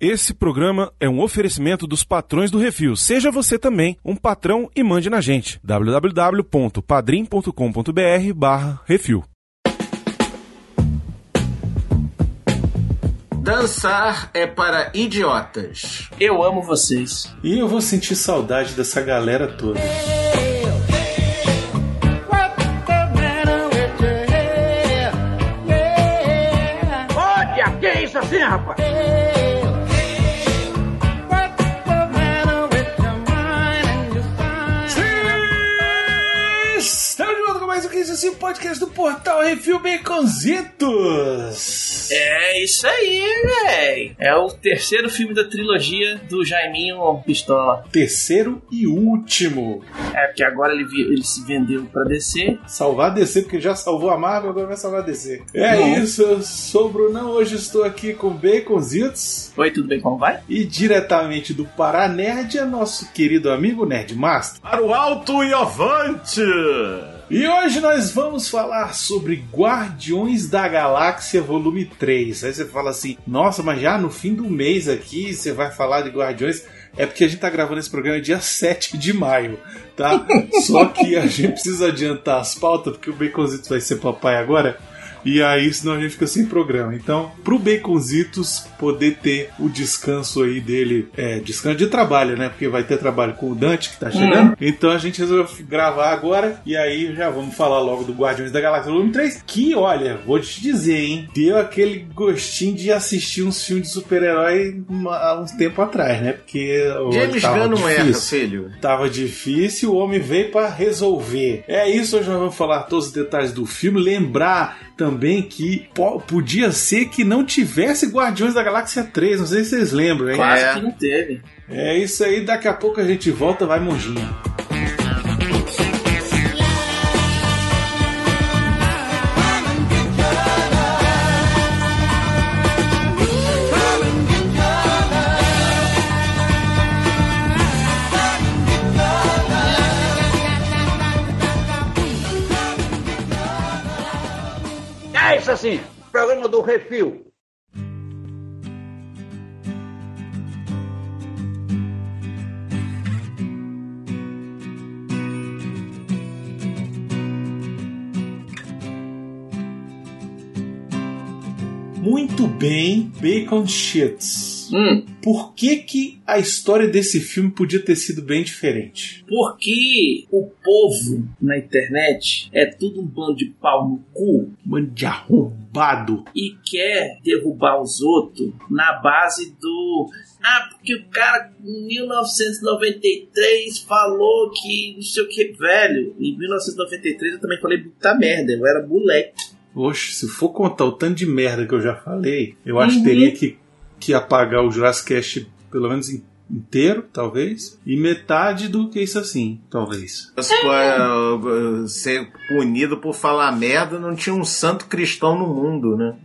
Esse programa é um oferecimento dos patrões do Refil. Seja você também um patrão e mande na gente. www.padrim.com.br barra Refil. Dançar é para idiotas. Eu amo vocês. E eu vou sentir saudade dessa galera toda. Olha, que é isso assim, rapaz? Isso assim, podcast do Portal Refil Baconzitos. É isso aí, véi. É o terceiro filme da trilogia do Jaiminho Pistola. Terceiro e último. É, porque agora ele, ele se vendeu pra descer. Salvar a DC, porque já salvou a Marvel, agora vai salvar a DC. É Bom. isso, eu sou o Brunão, hoje estou aqui com Baconzitos. Oi, tudo bem? Como vai? E diretamente do Pará Nerd é nosso querido amigo Nerd Master. Para o alto e avante! E hoje nós vamos falar sobre Guardiões da Galáxia Volume 3. Aí você fala assim, nossa, mas já no fim do mês aqui você vai falar de Guardiões. É porque a gente tá gravando esse programa dia 7 de maio, tá? Só que a gente precisa adiantar as pautas, porque o Baconzitos vai ser papai agora. E aí, senão a gente fica sem programa. Então, pro Baconzitos poder ter o descanso aí dele, é, descanso de trabalho, né? Porque vai ter trabalho com o Dante que tá chegando. Então a gente resolveu gravar agora. E aí já vamos falar logo do Guardiões da Galáxia Volume 3. Que, olha, vou te dizer, hein? Deu aquele gostinho de assistir uns filmes de super-herói há uns tempo atrás, né? Porque James Gunn não erra, difícil. filho. Tava difícil, o homem veio pra resolver. É isso, hoje nós vamos falar todos os detalhes do filme. Lembrar também que po- podia ser que não tivesse Guardiões da Galáxia 3. Não sei se vocês lembram, hein? Quase É. que não teve. É isso aí, daqui a pouco a gente volta, vai monjinha. Assim, programa do Refil. Muito bem, Bacon Shits. Hum, Por que, que a história desse filme podia ter sido bem diferente? porque o povo na internet é tudo um bando de pau no cu Mano de arrombado. e quer derrubar os outros na base do. Ah, porque o cara em 1993 falou que não sei o que, velho. Em 1993 eu também falei muita merda, eu era moleque. Oxe, se for contar o tanto de merda que eu já falei, eu acho Uhum. que teria que, que apagar o Jurassic Cast pelo menos in- inteiro, talvez, e metade do que isso assim, talvez. Pô, é, Ser punido por falar merda não tinha um santo cristão no mundo, né?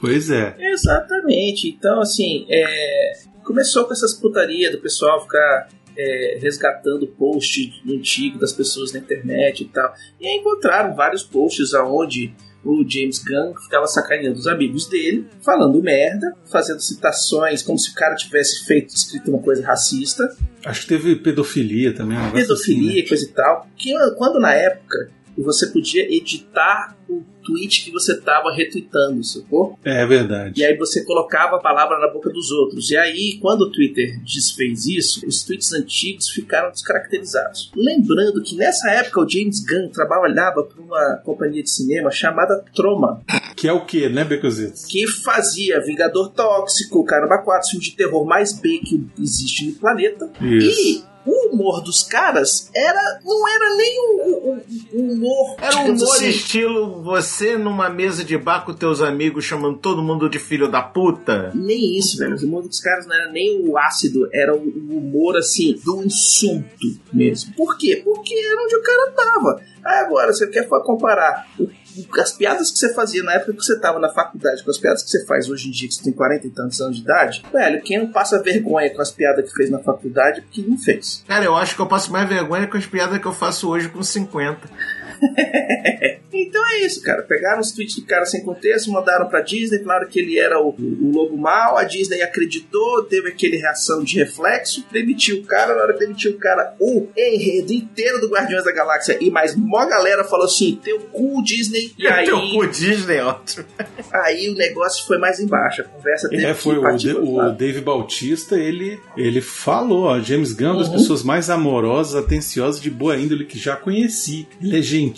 Pois é. Exatamente. Então, assim, é, começou com essas putaria do pessoal ficar é, resgatando post antigo das pessoas na internet e tal. E aí encontraram vários posts aonde o James Gunn ficava sacaneando os amigos dele, falando merda, fazendo citações como se o cara tivesse feito escrito uma coisa racista, Acho que teve pedofilia também. um pedofilia assim, e coisa e tal. Que quando na época você podia editar o tweet que você estava retweetando, sacou? É verdade. E aí você colocava a palavra na boca dos outros. E aí, quando o Twitter desfez isso, os tweets antigos ficaram descaracterizados. Lembrando que nessa época o James Gunn trabalhava para uma companhia de cinema chamada Troma, Que é o que, né, Becozitos? que fazia Vingador Tóxico, Caramba 4, filme de terror mais B que existe no planeta. Isso. E humor dos caras era não era nem o, o- o humor. Era um humor assim, estilo você numa mesa de bar com teus amigos chamando todo mundo de filho da puta. Nem isso, velho. O humor dos caras não era nem o ácido, era o humor, assim, do insulto mesmo. Por quê? Porque era onde o cara tava. Aí agora, você quer comparar o- as piadas que você fazia na época que você tava na faculdade com as piadas que você faz hoje em dia, que você tem 40 e tantos anos de idade, velho, quem não passa vergonha com as piadas que fez na faculdade, porque não fez. Cara, eu acho que eu passo mais vergonha com as piadas que eu faço hoje com 50. Então é isso, cara. Pegaram os tweets do cara sem contexto, mandaram pra Disney, falaram que ele era o, o lobo mau, a Disney acreditou, teve aquele reação de reflexo, demitiu o cara, na hora que demitiu o cara, o enredo inteiro do Guardiões da Galáxia e mais mó galera falou assim, teu cu Disney, e aí... Teu cu Disney, ótimo. Aí o negócio foi mais embaixo, a conversa teve É, foi que o, De- o. Dave Bautista, ele, ele falou, ó, James Gunn uma das Uhum. pessoas mais amorosas, atenciosas, de boa índole que já conheci. Ele é gentil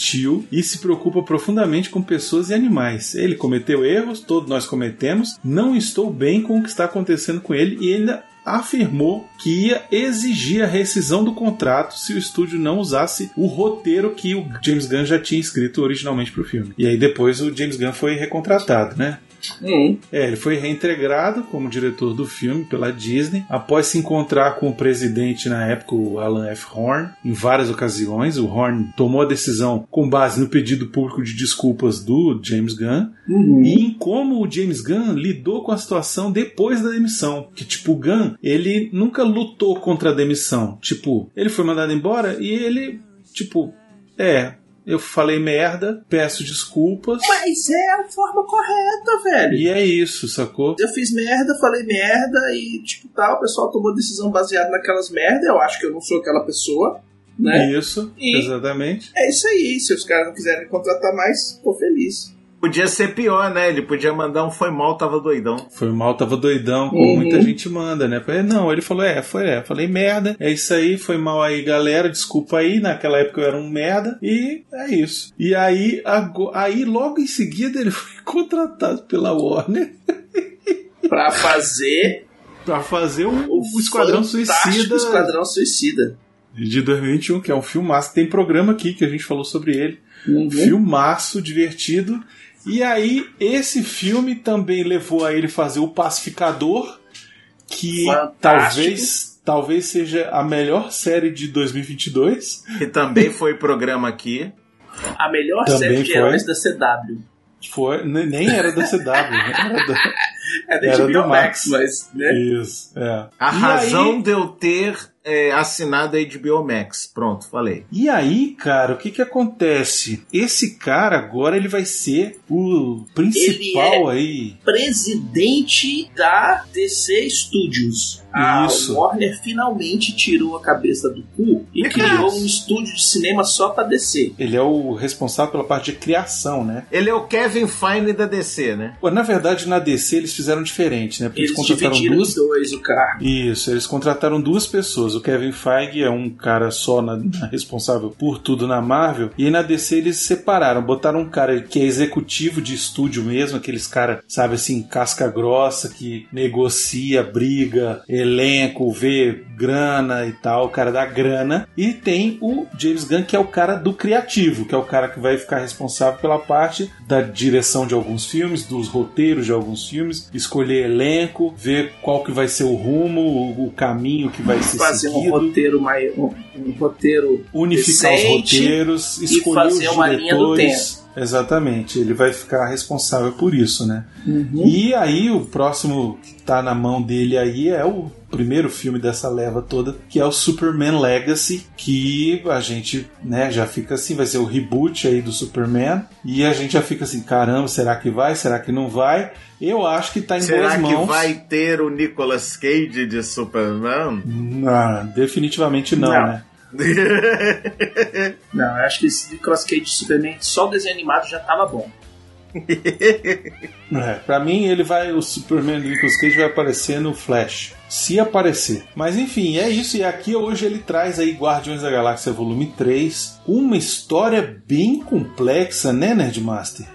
e se preocupa profundamente com pessoas e animais. Ele cometeu erros, todos nós cometemos. Não estou bem com o que está acontecendo com ele e ainda afirmou que ia exigir a rescisão do contrato se o estúdio não usasse o roteiro que o James Gunn já tinha escrito originalmente para o filme. E aí depois o James Gunn foi recontratado, né? Hum. É, ele foi reintegrado como diretor do filme pela Disney, após se encontrar com o presidente na época, o Alan F. Horn, em várias ocasiões. O Horn tomou a decisão com base no pedido público de desculpas do James Gunn Uhum. e em como o James Gunn lidou com a situação depois da demissão. Que, tipo, o Gunn, ele nunca lutou contra a demissão. Tipo, ele foi mandado embora e ele, tipo, é. Eu falei merda, peço desculpas. Mas é a forma correta, velho. E é isso, sacou? Eu fiz merda, falei merda e, tipo, tal, o pessoal tomou decisão baseada naquelas merda. Eu acho que eu não sou aquela pessoa, né? Isso, E- exatamente. É isso aí. Se os caras não quiserem contratar mais, tô feliz. Podia ser pior, né? Ele podia mandar um foi mal, tava doidão. Foi mal, tava doidão, como Uhum. muita gente manda, né? Falei, Não, ele falou, é, foi, é. Falei, merda, é isso aí, foi mal aí, galera, desculpa aí, naquela época eu era um merda, e é isso. E aí, ago- aí logo em seguida ele foi contratado pela Warner Pra fazer pra fazer o, o, o Esquadrão Suicida Esquadrão Suicida. de 2021, que é um filmaço. Tem programa aqui que a gente falou sobre ele. Uhum. Filmaço, divertido. E aí, esse filme também levou a ele fazer o Pacificador, que Fantástico. talvez talvez seja a melhor série de 2022. Que também foi programa aqui. A melhor Também série de foi. heróis da CW. Foi, ne- nem era da CW, né? era da, É da Era HBO do Max, Max. mas, né? isso, é. A E razão aí- de eu ter é, assinado a HBO Max. Pronto, falei. E aí, cara, o que que acontece? Esse cara agora ele vai ser o principal aí. Presidente da DC Studios. A Isso. Warner finalmente tirou a cabeça do cu e criou um estúdio de cinema só pra DC. Ele é o responsável pela parte de criação, né? Ele é o Kevin Feige da DC, né? Pô, Na verdade, na DC eles fizeram diferente, né? Porque eles, Eles contrataram duas os dois o carro. Isso, eles contrataram duas pessoas. O Kevin Feige é um cara só na- responsável por tudo na Marvel. E na DC eles separaram, botaram um cara que é executivo de estúdio mesmo, aqueles cara, sabe assim, casca grossa, que negocia, briga, elenco, vê grana e tal, o cara da grana. E tem o James Gunn, que é o cara do criativo, que é o cara que vai ficar responsável pela parte da direção de alguns filmes, dos roteiros de alguns filmes, escolher elenco, ver qual que vai ser o rumo, o, caminho que vai ser Fazer um seguido, roteiro mais. Um, um roteiro. unificar os roteiros, escolher fazer os uma linha do diretores. Exatamente, ele vai ficar responsável por isso, né? E aí o próximo que tá na mão dele aí é o primeiro filme dessa leva toda, que é o Superman Legacy, que a gente, né, já fica assim, vai ser o reboot aí do Superman, e a gente já fica assim, caramba, será que vai? Será que não vai? Eu acho que tá em Será boas que mãos. vai ter o Nicolas Cage de Superman? Ah, definitivamente não, Não. né? Não, eu acho que esse Nicolas Cage de Superman, só o desenho animado já tava bom. É, pra mim, ele vai. O Superman do Nicolas Cage vai aparecer no Flash. Se aparecer. Mas enfim, é isso. E aqui hoje ele traz aí Guardiões da Galáxia Volume 3. Uma história bem complexa, né, Nerdmaster?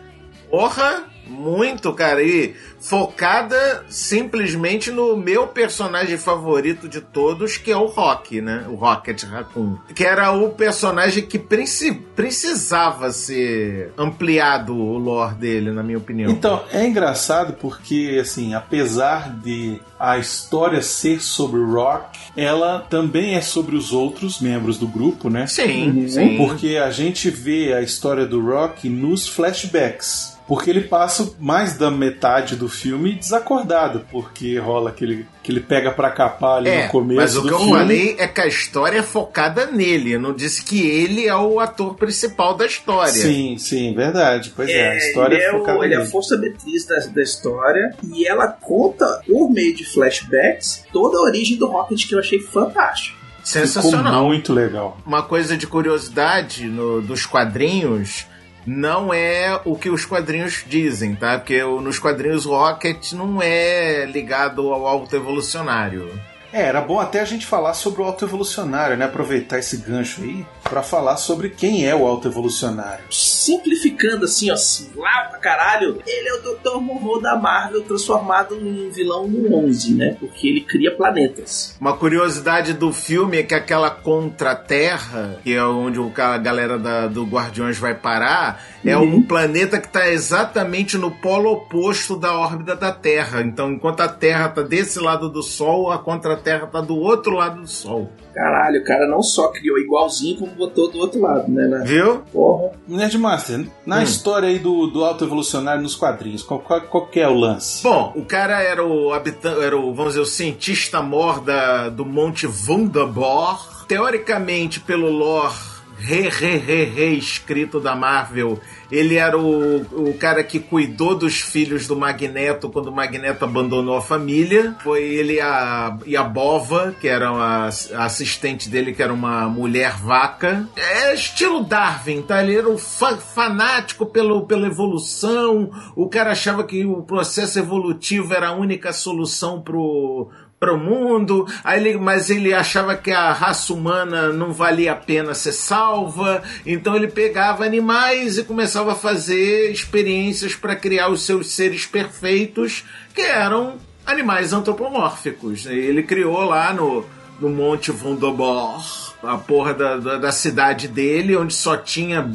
Porra, muito, cara. E focada simplesmente no meu personagem favorito de todos, que é o Rock, né? O Rocket Raccoon. Que era o personagem que preci- precisava ser ampliado o lore dele, na minha opinião. Então, é engraçado porque, assim, apesar de a história ser sobre o Rock, ela também é sobre os outros membros do grupo, né? Sim, Uhum. sim. Porque a gente vê a história do Rock nos flashbacks. Porque ele passa mais da metade do filme desacordado, porque rola aquele que ele pega pra capar ali É, no começo mas o que eu filme. falei é que a história é focada nele. Eu não disse que ele é o ator principal da história. Sim, sim, verdade. Pois é, a história ele é é, focada o, ele é a força motriz da, da história e ela conta, por meio de flashbacks, toda a origem do Rocket que eu achei fantástico. Ficou Sensacional. muito legal. Uma coisa de curiosidade no- dos quadrinhos não é o que os quadrinhos dizem, tá? Porque nos quadrinhos o Rocket não é ligado ao alto evolucionário. É, era bom até a gente falar sobre o autoevolucionário, né? Aproveitar esse gancho aí pra falar sobre quem é o autoevolucionário. Simplificando assim, ó, assim, lá pra caralho, ele é o Dr. Morro da Marvel transformado em vilão no 11, né? Porque ele cria planetas. Uma curiosidade do filme é que aquela Contra-Terra, que é onde o ca- a galera da- do Guardiões vai parar, é Uhum. um planeta que está exatamente no polo oposto da órbita da Terra. Então, enquanto a Terra tá desse lado do Sol, a Contra-Terra tá do outro lado do Sol. Caralho, o cara não só criou igualzinho, como botou do outro lado, né? Na... Viu? Porra. Nerdmaster, na Hum. história aí do, do autoevolucionário nos quadrinhos, qual, qual, qual que é o lance? Bom, o cara era o habitante, era o, vamos dizer, o cientista mor da, do Monte Wunderbar. Teoricamente, pelo lore re, re, re, reescrito da Marvel, ele era o, o cara que cuidou dos filhos do Magneto quando o Magneto abandonou a família. Foi ele a, e a Bova, que era a, a assistente dele, que era uma mulher vaca. É estilo Darwin, tá? Ele era um fa- fanático pelo, pela evolução. O cara achava que o processo evolutivo era a única solução pro para o mundo, aí ele, mas ele achava que a raça humana não valia a pena ser salva, então ele pegava animais e começava a fazer experiências para criar os seus seres perfeitos, que eram animais antropomórficos. Ele criou lá no, no Monte Wunderbar a porra da, da, da cidade dele, onde só tinha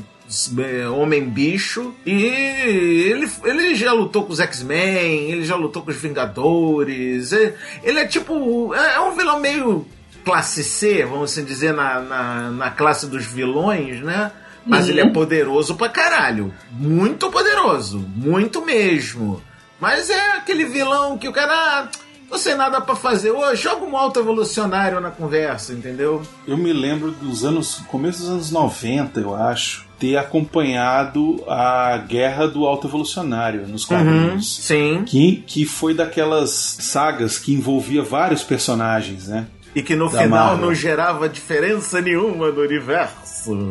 Homem-Bicho. E ele, ele já lutou com os X-Men, ele já lutou com os Vingadores. Ele, ele é tipo. É, é um vilão meio classe C, vamos assim dizer, na, na, na classe dos vilões, né? Mas Uhum. ele é poderoso pra caralho. Muito poderoso. Muito mesmo. Mas é aquele vilão que o cara. Não sei nada pra fazer hoje, joga um alto evolucionário na conversa, entendeu? Eu me lembro dos anos, começo dos anos 90, eu acho, ter acompanhado a guerra do autoevolucionário nos quadrinhos. Sim. Que, que foi daquelas sagas que envolvia vários personagens, né? E que no Da final Marvel. não gerava diferença nenhuma no universo.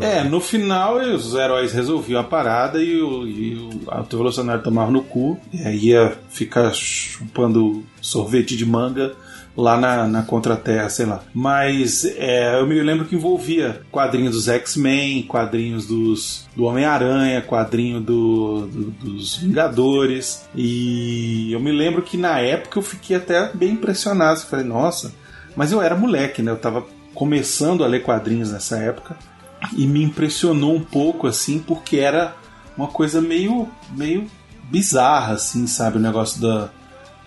É, no final os heróis resolviam a parada e o, e o tomava no cu e aí ia ficar chupando sorvete de manga lá na, na Contra-Terra, sei lá. Mas é, eu me lembro que envolvia quadrinhos dos X-Men, quadrinhos dos, do Homem-Aranha, quadrinho do, do- dos Vingadores. E eu me lembro que na época eu fiquei até bem impressionado. Eu falei, nossa, mas eu era moleque, né? Eu tava começando a ler quadrinhos nessa época e me impressionou um pouco assim porque era uma coisa meio meio bizarra assim sabe? O negócio da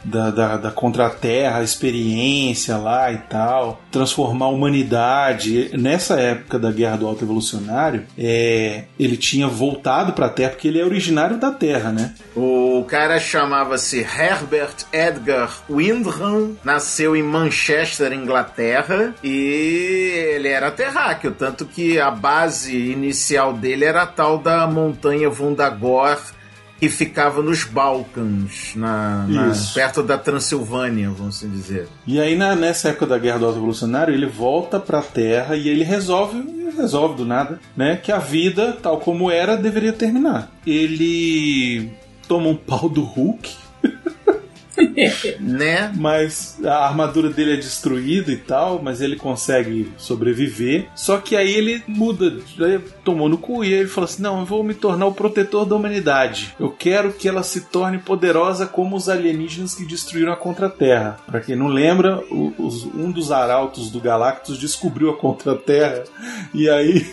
da, da, da Contra-Terra, experiência lá e tal, transformar a humanidade. Nessa época da Guerra do Alto Evolucionário, é, ele tinha voltado para a Terra, porque ele é originário da Terra, né? O cara chamava-se Herbert Edgar Windham, nasceu em Manchester, Inglaterra, e ele era terráqueo, tanto que a base inicial dele era a tal da montanha Vundagor, que ficava nos Balcãs, na, na- perto da Transilvânia, vamos assim dizer. E aí, na- nessa época da Guerra do Alto Evolucionário, ele volta pra Terra e ele resolve, ele resolve do nada, né? Que a vida, tal como era, deveria terminar. Ele toma um pau do Hulk, Né? mas a armadura dele é destruída e tal, mas ele consegue sobreviver. Só que aí ele muda, ele tomou no cu e ele falou assim: Não, eu vou me tornar o protetor da humanidade. Eu quero que ela se torne poderosa como os alienígenas que destruíram a Contra-Terra. Pra quem não lembra, os- um dos arautos do Galactus descobriu a Contra-Terra e aí.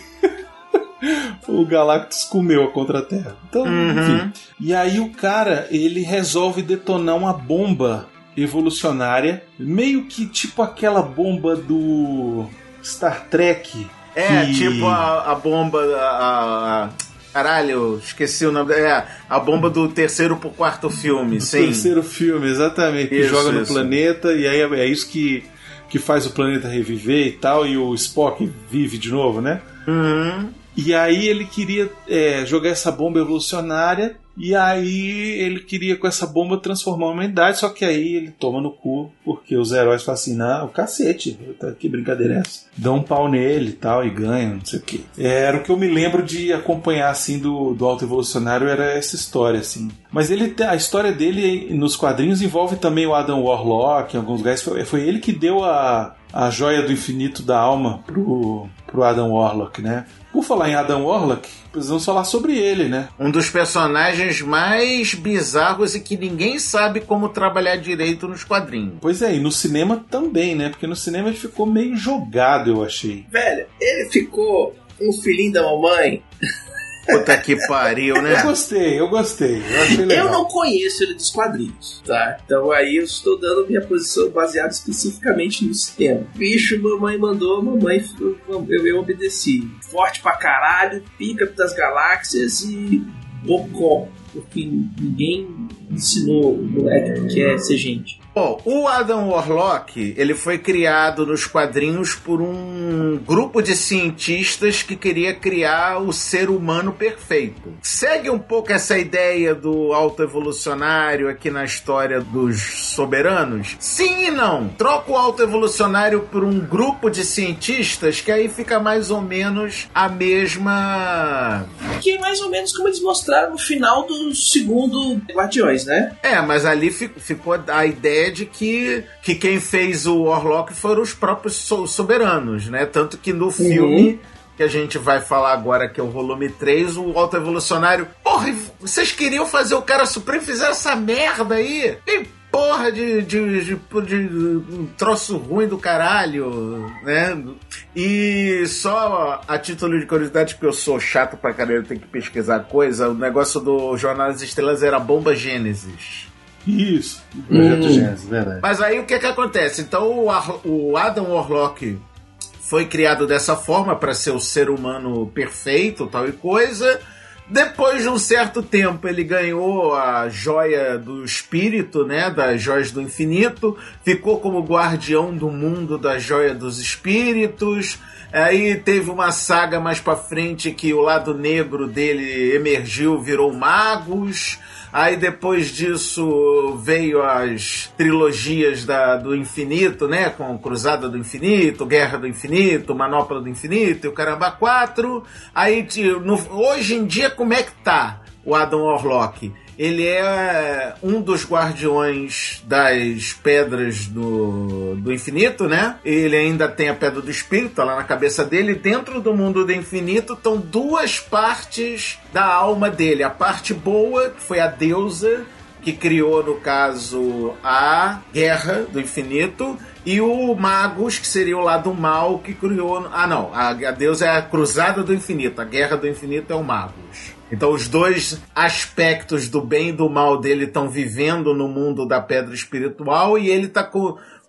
O Galactus comeu a Contra-Terra. Então, enfim. E aí o cara, ele resolve detonar uma bomba evolucionária, meio que tipo aquela bomba do Star Trek. É, que- tipo a, a bomba. A, a- Caralho, esqueci o nome. É, a bomba do terceiro pro quarto filme, Do sim. terceiro filme, exatamente. Que Isso, joga no isso. planeta e aí é, é isso que, que faz o planeta reviver e tal, e o Spock vive de novo, né? Uhum. E aí ele queria é, jogar essa bomba evolucionária. E aí ele queria com essa bomba transformar a humanidade. Só que aí ele toma no cu, porque os heróis falam assim: não, cacete, tá- que brincadeira é essa? Dão um pau nele e tal, e ganham, não sei o que. Era o que eu me lembro de acompanhar assim do, do Alto Evolucionário, era essa história, assim. Mas ele a história dele nos quadrinhos envolve também o Adam Warlock, em alguns lugares. Foi, foi ele que deu a, a joia do infinito da alma pro, pro Adam Warlock, né? Por falar em Adam Warlock, precisamos falar sobre ele, né? Um dos personagens mais bizarros e que ninguém sabe como trabalhar direito nos quadrinhos. Pois é, e no cinema também, né? Porque no cinema ele ficou meio jogado, eu achei. Velho, ele ficou um filhinho da mamãe. Puta que pariu, Eu né? gostei, eu gostei. Eu achei legal. Eu não conheço ele dos quadrinhos, tá? Então aí eu estou dando minha posição baseada especificamente no sistema. Bicho, mamãe mandou, mamãe, eu, eu, eu obedeci. Forte pra caralho, pica das galáxias e bocó. Porque ninguém ensinou o moleque que é ser gente. Bom, o Adam Warlock, ele foi criado nos quadrinhos por um grupo de cientistas que queria criar o ser humano perfeito. Segue um pouco essa ideia do autoevolucionário aqui na história dos soberanos? Sim e não. Troca o autoevolucionário por um grupo de cientistas que aí fica mais ou menos a mesma Que é mais ou menos como eles mostraram no final do segundo Guardiões, né? É, mas ali fi- ficou a ideia de que, que quem fez o Warlock foram os próprios so- soberanos, né? Tanto que no filme que a gente vai falar agora, que é o volume 3, o Alto Evolucionário. Porra, e vocês queriam fazer o cara supremo e fizeram essa merda aí? Que porra de, de, de, de um troço ruim do caralho, né? E só a título de curiosidade, que eu sou chato pra caralho, eu tenho que pesquisar coisa, o negócio do Jornal das Estrelas era Bomba Gênesis. Isso, o Projeto Hum. Gênesis, verdade. Mas aí o que que acontece? Então o, Ar- o Adam Warlock foi criado dessa forma para ser o ser humano perfeito, tal e coisa. Depois de um certo tempo, ele ganhou a joia do espírito, né? Das joias do infinito. Ficou como guardião do mundo da joia dos espíritos. Aí teve uma saga mais pra frente que o lado negro dele emergiu, virou magos. Aí depois disso veio as trilogias da, do infinito, né? Com Cruzada do Infinito, Guerra do Infinito, Manopla do Infinito e o Caramba 4. Aí no- hoje em dia como é que tá o Adam Warlock? Ele é um dos guardiões das pedras do, do infinito, né? Ele ainda tem a pedra do espírito tá lá na cabeça dele. Dentro do mundo do infinito estão duas partes da alma dele. A parte boa, que foi a deusa, que criou, no caso, a Guerra do Infinito, e o Magus, que seria o lado mal, que criou. Ah, não. A, a deusa é a Cruzada do Infinito. A Guerra do Infinito é o Magus. Então, os dois aspectos do bem e do mal dele estão vivendo no mundo da pedra espiritual e ele está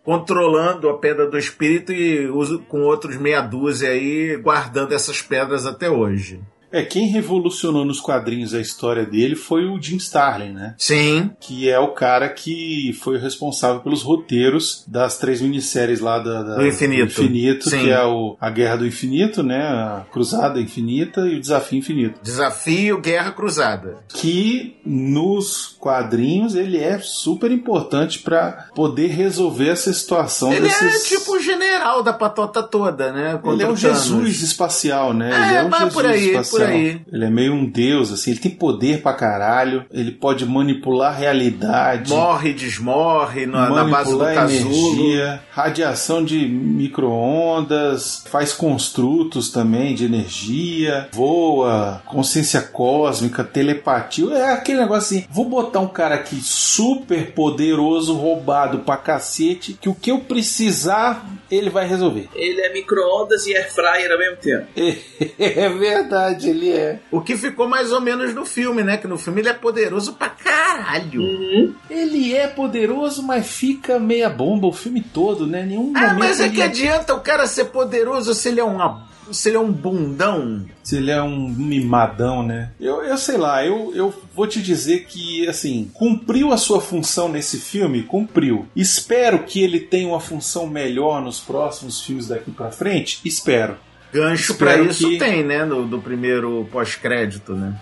controlando a pedra do espírito e usa, com outros meia dúzia aí guardando essas pedras até hoje. É, quem revolucionou nos quadrinhos a história dele foi o Jim Starlin, né? Sim. Que é o cara que foi o responsável pelos roteiros das três minisséries lá da, da- Do Infinito. Infinito, Sim. que é o, a Guerra do Infinito, né? A Cruzada Infinita e o Desafio Infinito. Desafio Guerra Cruzada. Que nos quadrinhos ele é super importante pra poder resolver essa situação Ele desses... é tipo o general da patota toda, né? Ele é o Thanos. Jesus espacial, né? É, ele é um mas Jesus por aí, espacial. por aí. Ele é meio um deus, assim. Ele tem poder pra caralho. Ele pode manipular a realidade. Morre e desmorre na, na base do manipular casulo. energia, radiação de micro-ondas, faz construtos também de energia, voa, consciência cósmica, telepatia. É aquele negócio assim: vou botar um cara aqui super poderoso, roubado pra cacete, que o que eu precisar, ele vai resolver. Ele é micro-ondas e air fryer ao mesmo tempo. É verdade, ele é. O que ficou mais ou menos no filme, né? Que no filme ele é poderoso pra caralho. Uhum. Ele é poderoso, mas fica meia bomba o filme todo, né? Nenhum Ah, momento mas é ele que adianta o cara ser poderoso se ele é uma se ele é um bundão. Se ele é um mimadão, né? Eu, eu sei lá, eu, eu vou te dizer que, assim, cumpriu a sua função nesse filme? Cumpriu. Espero que ele tenha uma função melhor nos próximos filmes daqui pra frente? Espero. Gancho pra Espero isso que- tem, né? No, do primeiro pós-crédito, né?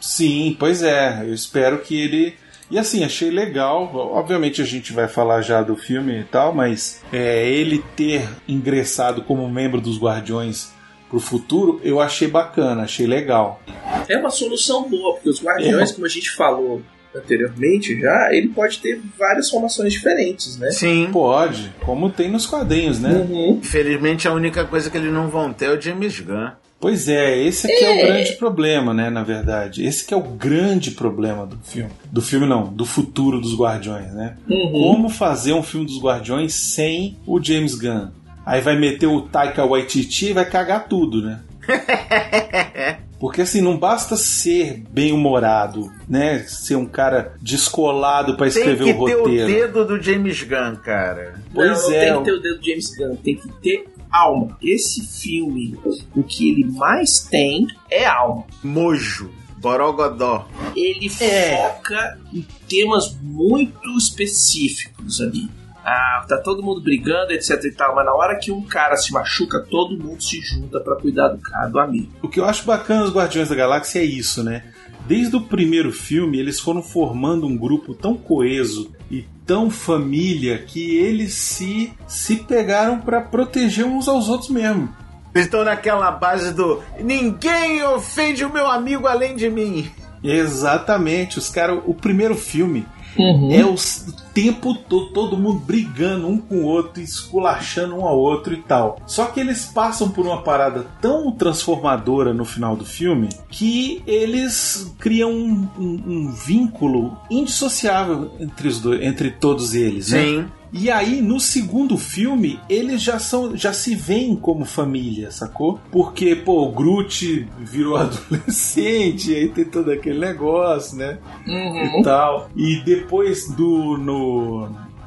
Sim, pois é. Eu espero que ele. E assim, achei legal. Obviamente a gente vai falar já do filme e tal, mas é, ele ter ingressado como membro dos Guardiões pro futuro, eu achei bacana, achei legal. É uma solução boa, porque os Guardiões, como a gente falou anteriormente já, ele pode ter várias formações diferentes, né? Sim. Pode, como tem nos quadrinhos, né? Uhum. Infelizmente, a única coisa que eles não vão ter é o James Gunn. Pois é, esse aqui é. o grande problema, né, na verdade. Esse que é o grande problema do filme. Do filme não, do futuro dos Guardiões, né? Uhum. Como fazer um filme dos Guardiões sem o James Gunn? Aí vai meter o Taika Waititi e vai cagar tudo, né? Porque assim, não basta ser bem-humorado, né? Ser um cara descolado pra Tem escrever que o ter roteiro. o dedo do James Gunn, cara. Pois não, não é, tem o- que ter o dedo do James Gunn, tem que ter alma. Esse filme, o que ele mais tem é alma. Mojo. Borogodó. Ele É. foca em temas muito específicos ali. Ah, tá todo mundo brigando, etc e tal, mas na hora que um cara se machuca, todo mundo se junta pra cuidar do cara, do amigo. O que eu acho bacana dos Guardiões da Galáxia é isso, né? Desde o primeiro filme, eles foram formando um grupo tão coeso e tão família que eles se, se pegaram pra proteger uns aos outros mesmo. Eles estão naquela base do ninguém ofende o meu amigo além de mim. Exatamente, os caras. O primeiro filme Uhum. é o s- tempo todo, todo mundo brigando um com o outro, esculachando um ao outro e tal. Só que eles passam por uma parada tão transformadora no final do filme que eles criam um, um- um vínculo indissociável entre, os dois, entre todos eles, né? Sim. E aí, no segundo filme, eles já são, já se veem como família, sacou? Porque, pô, o Groot virou adolescente, aí tem todo aquele negócio, né? Uhum. E tal. E depois do no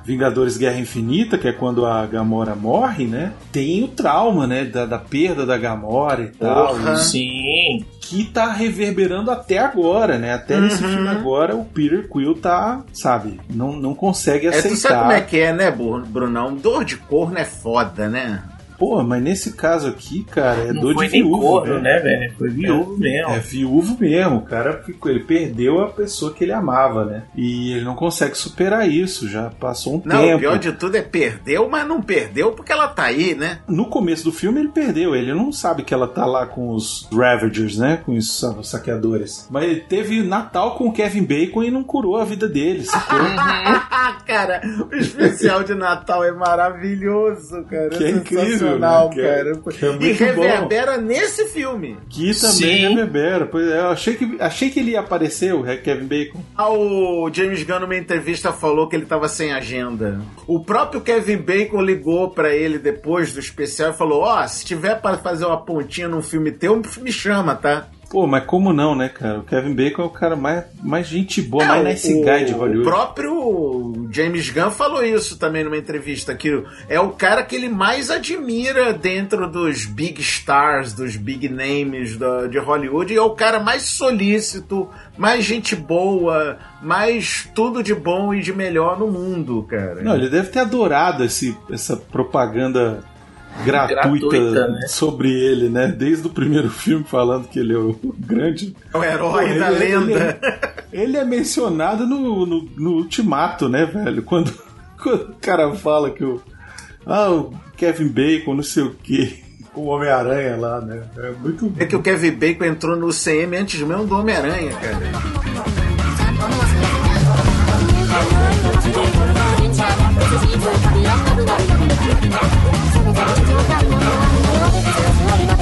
Vingadores Guerra Infinita, que é quando a Gamora morre, né? Tem o trauma, né? Da, da perda da Gamora e tal. Porra. Sim. Que tá reverberando até agora, né? Até nesse Uhum. filme agora, o Peter Quill tá, sabe, não, não consegue É, tu sabe aceitar. como é que é, né, Bru- Brunão? Dor de corno é foda, né? Pô, mas nesse caso aqui, cara, é Não dor foi de nem viúvo, corno, né? velho? Foi viúvo mesmo. É viúvo mesmo, o cara ficou, ele perdeu a pessoa que ele amava, né? E ele não consegue superar isso, já passou um Não, tempo. o pior de tudo é perdeu, mas não perdeu porque ela tá aí, né? No começo do filme ele perdeu, ele não sabe que ela tá lá com os Ravagers, né? Com os sa- os saqueadores. Mas ele teve Natal com o Kevin Bacon e não curou a vida dele, cara, o especial de Natal é maravilhoso, cara. Que é incrível, sensacional, né? Que é- cara. que é e muito bom. reverbera nesse filme. Que também Sim. reverbera. Pois é, eu achei que, achei que ele ia aparecer, o Kevin Bacon. Ah, O James Gunn, numa entrevista, falou que ele tava sem agenda. O próprio Kevin Bacon ligou pra ele depois do especial e falou: Ó, se tiver pra fazer uma pontinha num filme teu, me chama, tá? Pô, mas como não, né, cara? O Kevin Bacon é o cara mais, mais gente boa, mais nice guy de Hollywood. O próprio James Gunn falou isso também numa entrevista, que é o cara que ele mais admira dentro dos big stars, dos big names da- de Hollywood, e é o cara mais solícito, mais gente boa, mais tudo de bom e de melhor no mundo, cara. Não, ele deve ter adorado esse, essa propaganda gratuita, Gratuita, né? sobre ele, né? Desde o primeiro filme falando que ele é o grande. É o herói Pô, da ele- ele- lenda. Ele é mencionado no, no, no Ultimato, né, velho? Quando, quando o cara fala que o. Ah, o Kevin Bacon, não sei o quê. O Homem-Aranha lá, né? É muito É que o Kevin Bacon entrou no CM antes mesmo do Homem-Aranha, cara.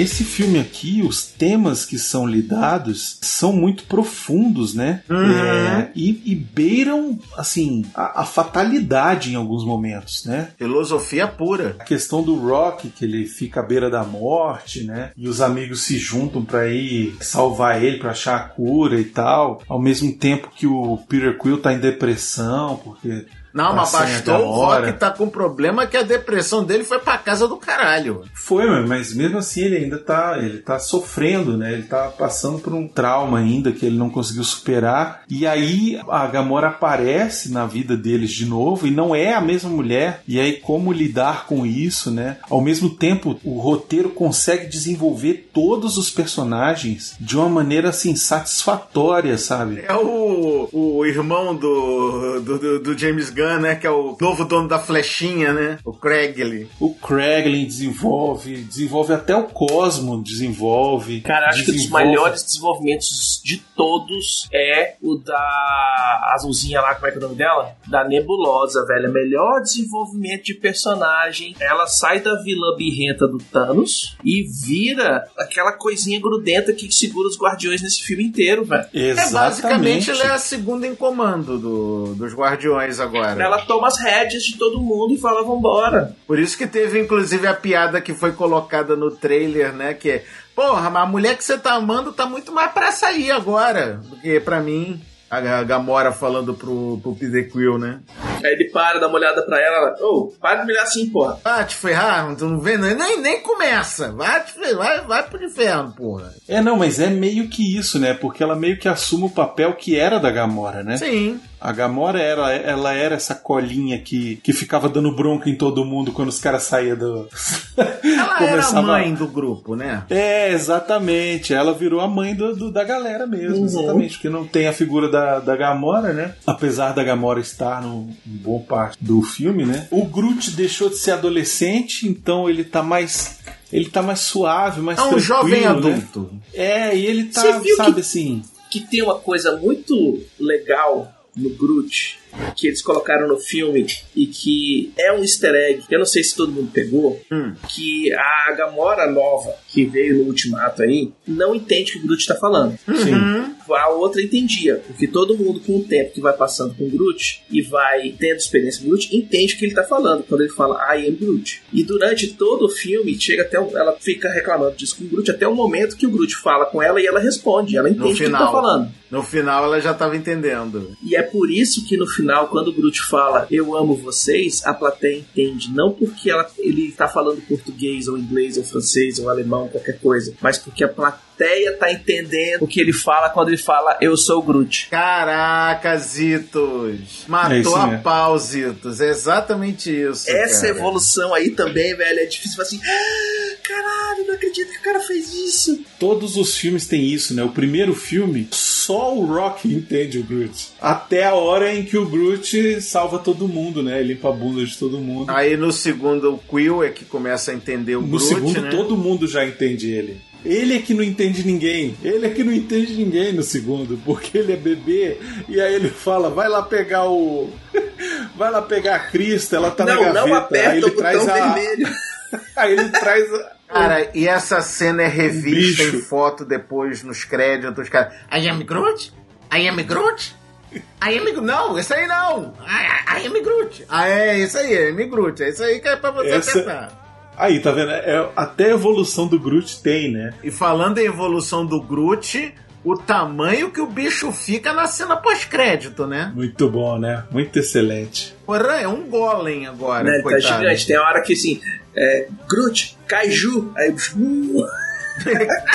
esse filme aqui, os temas que são lidados são muito profundos, né? Uhum. É, e, e beiram, assim, a, a fatalidade em alguns momentos, né? Filosofia pura. A questão do Rock, que ele fica à beira da morte, né? E os amigos se juntam pra ir salvar ele, pra achar a cura e tal. Ao mesmo tempo que o Peter Quill tá em depressão, porque Não, mas Tá sem a bastou o. Rock tá com problema que a depressão dele foi pra casa do caralho. Foi, mas mesmo assim ele ainda tá, ele tá sofrendo, né? Ele tá passando por um trauma ainda que ele não conseguiu superar. E aí a Gamora aparece na vida deles de novo e não é a mesma mulher. E aí como lidar com isso, né? Ao mesmo tempo, o roteiro consegue desenvolver todos os personagens de uma maneira assim satisfatória, sabe? É o, o irmão do, do, do- do James Gunn, né? Que é o novo dono da flechinha, né? O Craigley. O Kraglin desenvolve, desenvolve até o Cosmo desenvolve. Cara, acho que um dos desenvolve- melhores desenvolvimentos de todos é o da azulzinha lá, como é que é o nome dela? Da Nebulosa, velho. Melhor desenvolvimento de personagem. Ela sai da vilã birrenta do Thanos e vira aquela coisinha grudenta que segura os guardiões nesse filme inteiro, velho. É, basicamente, Exatamente. ela é a segunda em comando do- dos Guardiões agora. Ela toma as rédeas de todo mundo e fala: vambora. Por isso que teve, inclusive, a piada que foi colocada no trailer, né? Que é, porra, mas a mulher que você tá amando tá muito mais pra sair agora do que pra mim. A Ga- Gamora falando pro, pro Peter Quill, né? Aí ele para, dá uma olhada pra ela, ô, para de me olhar assim, porra. Vai te ferrar, tu não vê, nem, nem começa. Vai, te ferrar, vai, vai pro inferno, porra. É, não, mas é meio que isso, né? Porque ela meio que assume o papel que era da Gamora, né? Sim. A Gamora era, ela era essa colinha que, que ficava dando bronca em todo mundo quando os caras saíam do. Ela era a mãe do grupo, né? É, exatamente. Ela virou a mãe do, do- da galera mesmo, Uhum. exatamente. Porque não tem a figura da, da Gamora, né? Apesar da Gamora estar no em boa parte do filme, né? O Groot deixou de ser adolescente, então ele tá mais. Ele tá mais suave, mais É um tranquilo, jovem né? adulto. É, e ele Você tá, viu sabe que- assim. que tem uma coisa muito legal no Groot que eles colocaram no filme e que é um easter egg, que eu não sei se todo mundo pegou, Hum. que a Gamora nova que veio no ultimato aí não entende o que o Groot tá falando. Sim. Uhum. A outra entendia, porque todo mundo com o tempo que vai passando com o Groot e vai tendo experiência com o Groot, entende o que ele tá falando quando ele fala I am Groot. E durante todo o filme, chega até o- ela fica reclamando disso com o Groot até o momento que o Groot fala com ela e ela responde, ela entende o que ele tá falando. No final ela já tava entendendo. E é por isso que no final, quando o Groot fala eu amo vocês, a plateia entende. Não porque ela, ele tá falando português, ou inglês, ou francês, ou alemão, qualquer coisa, mas porque a plateia tá entendendo o que ele fala quando ele fala eu sou o Groot. Caraca, Zitos! É Matou isso a mesmo. pau, Zitos. É exatamente isso. Essa cara. evolução aí também, velho, é difícil falar assim. "Ah, Caralho, não acredito que o cara fez isso. Todos os filmes têm isso, né? O primeiro filme, só o Rock entende o Groot. Até a hora em que o Groot salva todo mundo, né? Limpa a bunda de todo mundo. Aí no segundo, o Quill é que começa a entender o no Groot, segundo, né? todo mundo já entende ele. Ele é que não entende ninguém. Ele é que não entende ninguém no segundo, porque ele é bebê. E aí ele fala: vai lá pegar o. vai lá pegar a Crista, ela tá na não, gaveta. não aí aperta ele o botão traz a. vermelho. Aí ele traz. a- Cara, e essa cena é revista em foto depois nos créditos, cara. I am Groot? I am Groot? I am Groot? Não, isso aí não! I, I am Groot! Ah, é, isso aí, I am Groot. É isso aí que é pra você Essa- apertar. Aí, tá vendo? É, até a evolução do Groot tem, né? E falando em evolução do Groot, o tamanho que o bicho fica na cena pós-crédito, né? Muito bom, né? Muito excelente. Porra, é um golem agora, Né, ele tá coitado. gigante. Tem hora que assim, é, Groot, Kaiju, aí uh,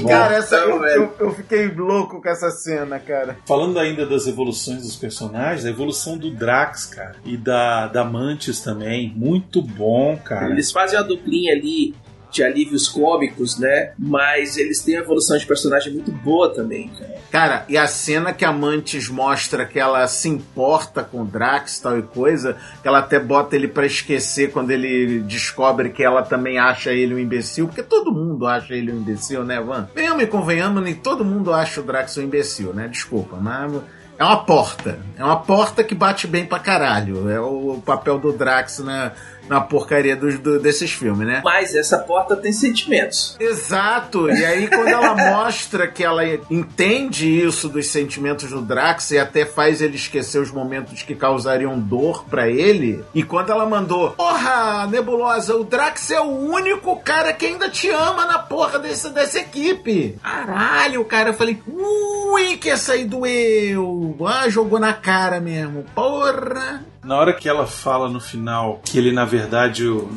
Bom. cara, essa, eu, eu, eu fiquei louco com essa cena, cara. Falando ainda das evoluções dos personagens, a evolução do Drax, cara, e da, da Mantis também, muito bom, cara. Eles fazem uma duplinha ali de alívios cômicos, né? Mas eles têm uma evolução de personagem muito boa também, cara. Cara, e a cena que a Mantis mostra que ela se importa com o Drax tal e coisa, que ela até bota ele pra esquecer quando ele descobre que ela também acha ele um imbecil, porque todo mundo acha ele um imbecil, né, Van? Venhamos e convenhamos, nem todo mundo acha o Drax um imbecil, né? Desculpa, mas é uma porta. É uma porta que bate bem pra caralho. É o papel do Drax na, na porcaria dos, do, desses filmes, né? Mas essa porta tem sentimentos. Exato. E aí, quando ela mostra que ela entende isso dos sentimentos do Drax e até faz ele esquecer os momentos que causariam dor para ele, e quando ela mandou, porra, Nebulosa, o Drax é o único cara que ainda te ama na porra desse, dessa equipe. Caralho, cara, eu falei, ui, que essa aí doeu. Ah, jogou na cara mesmo. Porra. Na hora que ela fala no final que ele, na verdade, o,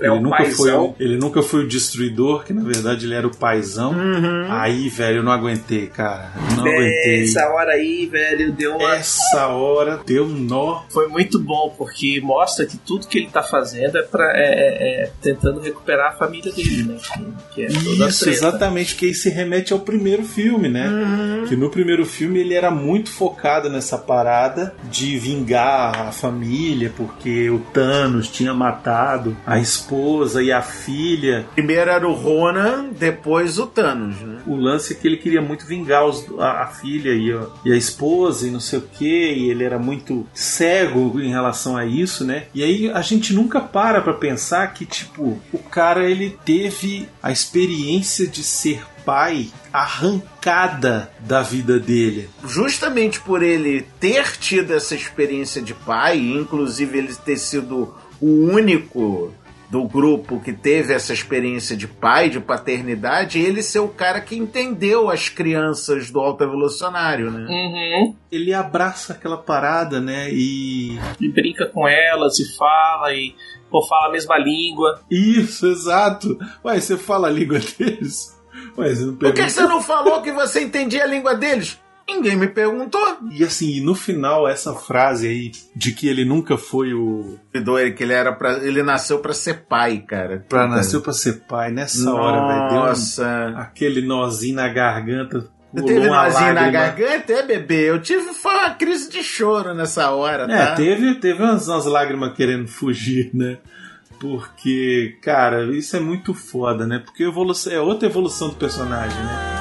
É ele, o nunca paizão. foi, o- ele nunca foi o destruidor, que na verdade ele era o paizão. Uhum. Aí, velho, eu não aguentei, cara. Não aguentei. Essa hora aí, velho, deu uma. Essa hora deu um nó. Foi muito bom, porque mostra que tudo que ele tá fazendo é, pra, é, é- é tentando recuperar a família dele, né? Que, que é Isso, exatamente, que aí se remete ao primeiro filme, né? Que no primeiro filme ele era muito focado nessa parada de vingar a família, porque o Thanos tinha matado a esposa e a filha. Primeiro era o Ronan, depois o Thanos, né? O lance é que ele queria muito vingar os- a, a filha e a, e a esposa e não sei o que, e ele era muito cego em relação a isso, né? E aí a gente nunca para pra pensar que, tipo, o cara ele teve a experiência de ser pai arrancada da vida dele. justamente por ele ter tido essa experiência de pai, inclusive ele ter sido o único do grupo que teve essa experiência de pai, de paternidade, ele ser o cara que entendeu as crianças do alto evolucionário, né? Uhum. Ele abraça aquela parada, né? E. E brinca com elas e fala e pô, fala a mesma língua. Isso, exato! Ué, você fala a língua deles? Você não Por que você não falou que você entendia a língua deles? Ninguém me perguntou. E assim, no final, essa frase aí de que ele nunca foi o. Que ele era para ele nasceu pra ser pai, cara. Pra, nasceu pra ser pai, nessa hora, velho. Um- Nossa. aquele nozinho na garganta. Teve nozinho na garganta, é, bebê? Eu tive foi uma crise de choro nessa hora, É, tá? teve, teve umas, umas lágrimas querendo fugir, né? Porque, cara, isso é muito foda, né? Porque evolução, é outra evolução do personagem, né?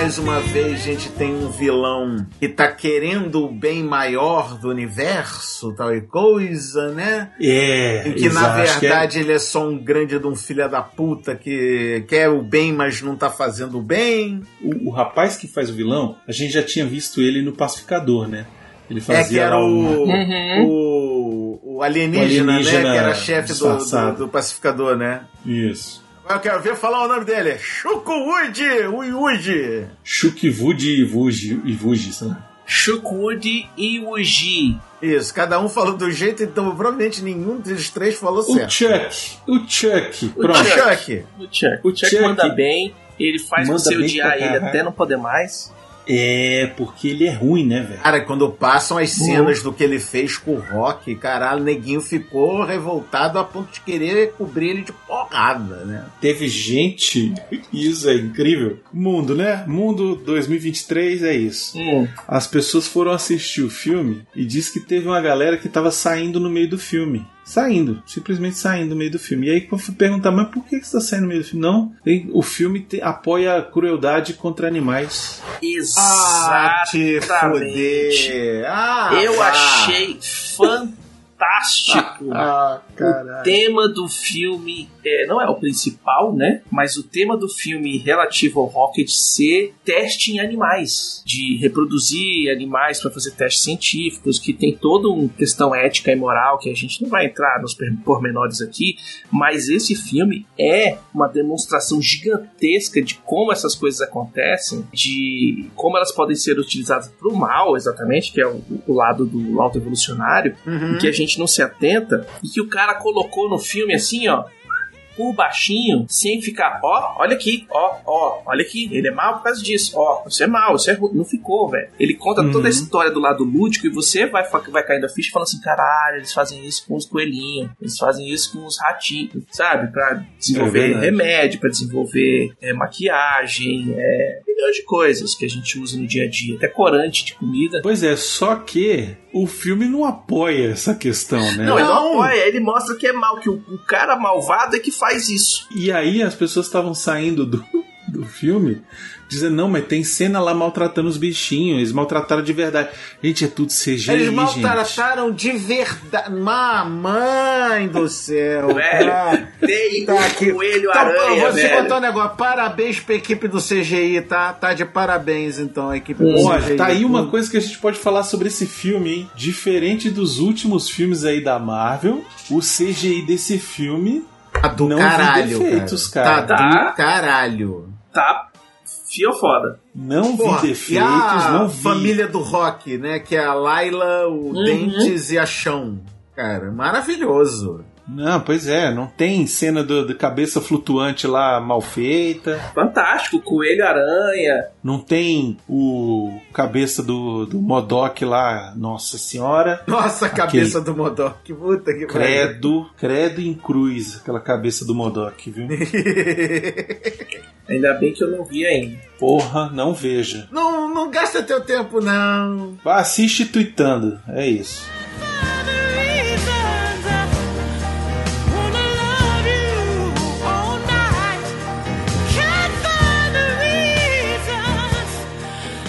Mais uma vez a gente tem um vilão que tá querendo o bem maior do universo, tal e coisa, né? É, Em que na exato, acho que é- verdade ele é só um grande de um filho da puta que quer o bem, mas não tá fazendo o bem. o, o rapaz que faz o vilão, a gente já tinha visto ele no Pacificador, né? Ele É que fazia era o, Uhum. o, o alienígena, O alienígena né? Que era chefe do, do, do pacificador, né? Isso. Eu quero ver falar o nome dele. Shukuwood Uyuji. E Vuji, e Vuji, sabe? E Uji. Isso, cada um falou do jeito, então provavelmente nenhum dos três falou O certo. Chuck, o Chuck, O pronto. Chuck. O Chuck. O O Chuck Chuck manda bem, ele faz manda você odiar ele até não poder mais. É, porque ele é ruim, né, velho? Cara, quando passam as cenas do que ele fez com o Rock, caralho, o neguinho ficou revoltado a ponto de querer cobrir ele de porrada, né? Teve gente, isso é incrível. Mundo, né? Mundo 2023 é isso. Hum. As pessoas foram assistir o filme e diz que teve uma galera que tava saindo no meio do filme. Saindo, simplesmente saindo no meio do filme. E aí eu fui perguntar, mas por que que você tá saindo no meio do filme? Não, o filme te- apoia a crueldade contra animais. Ah, te Exatamente. fuder. Ah, Eu achei fantástico. Ah, O caralho. tema do filme é, não é o principal, né? Mas o tema do filme relativo ao Rocket ser teste em animais, de reproduzir animais para fazer testes científicos, que tem toda uma questão ética e moral que a gente não vai entrar nos pormenores aqui, mas esse filme é uma demonstração gigantesca de como essas coisas acontecem, de como elas podem ser utilizadas para o mal, exatamente, que é o, o lado do alto evolucionário Uhum. que a gente não se atenta e que o cara colocou no filme assim, ó, por baixinho, sem ficar, ó, olha aqui, ó, ó, olha aqui, ele é mal por causa disso, ó, isso é mal, isso é ruim. Não ficou, velho. Ele conta Uhum. toda a história do lado lúdico e você vai, vai caindo a ficha falando assim, caralho, eles fazem isso com os coelhinhos, eles fazem isso com os ratinhos, sabe? Pra É desenvolver verdade. remédio, pra desenvolver é, maquiagem, é, milhões de coisas que a gente usa no dia a dia, até corante de comida. Pois é, só que o filme não apoia essa questão, né? Não, ele Não. não apoia, ele mostra que é mal, que o, o cara malvado é que faz isso. E aí as pessoas estavam saindo do, do filme dizendo, não, mas tem cena lá maltratando os bichinhos, eles maltrataram de verdade. Gente, é tudo CGI, Eles gente. maltrataram de verdade. Mamãe do céu. Velho, cara. Tem Tá aqui. coelho Então, aranha, vou te contar um negócio. Parabéns pra equipe do CGI, tá? Tá de parabéns, então, a equipe do Olha, CGI. tá aí uma coisa que a gente pode falar sobre esse filme, hein? Diferente dos últimos filmes aí da Marvel, o CGI desse filme Tá do não caralho, defeitos, cara. cara. Tá Tá. do caralho. Tá fio foda. não Porra, vi e defeitos, a não vi. família do rock, né? Que é a Laila, o Uhum. Dentes e a Chão. Cara, maravilhoso. Não, pois é, não tem cena do, de cabeça flutuante lá mal feita, Fantástico, coelho aranha. não tem o cabeça do, do Modok lá, nossa senhora. Nossa, a cabeça do Modok. Puta que pariu. Credo, credo em cruz, aquela cabeça do Modok, viu? Ainda bem que eu não vi ainda. Porra, não veja. Não, não gasta teu tempo, não. Vá, Assiste tweetando, é isso.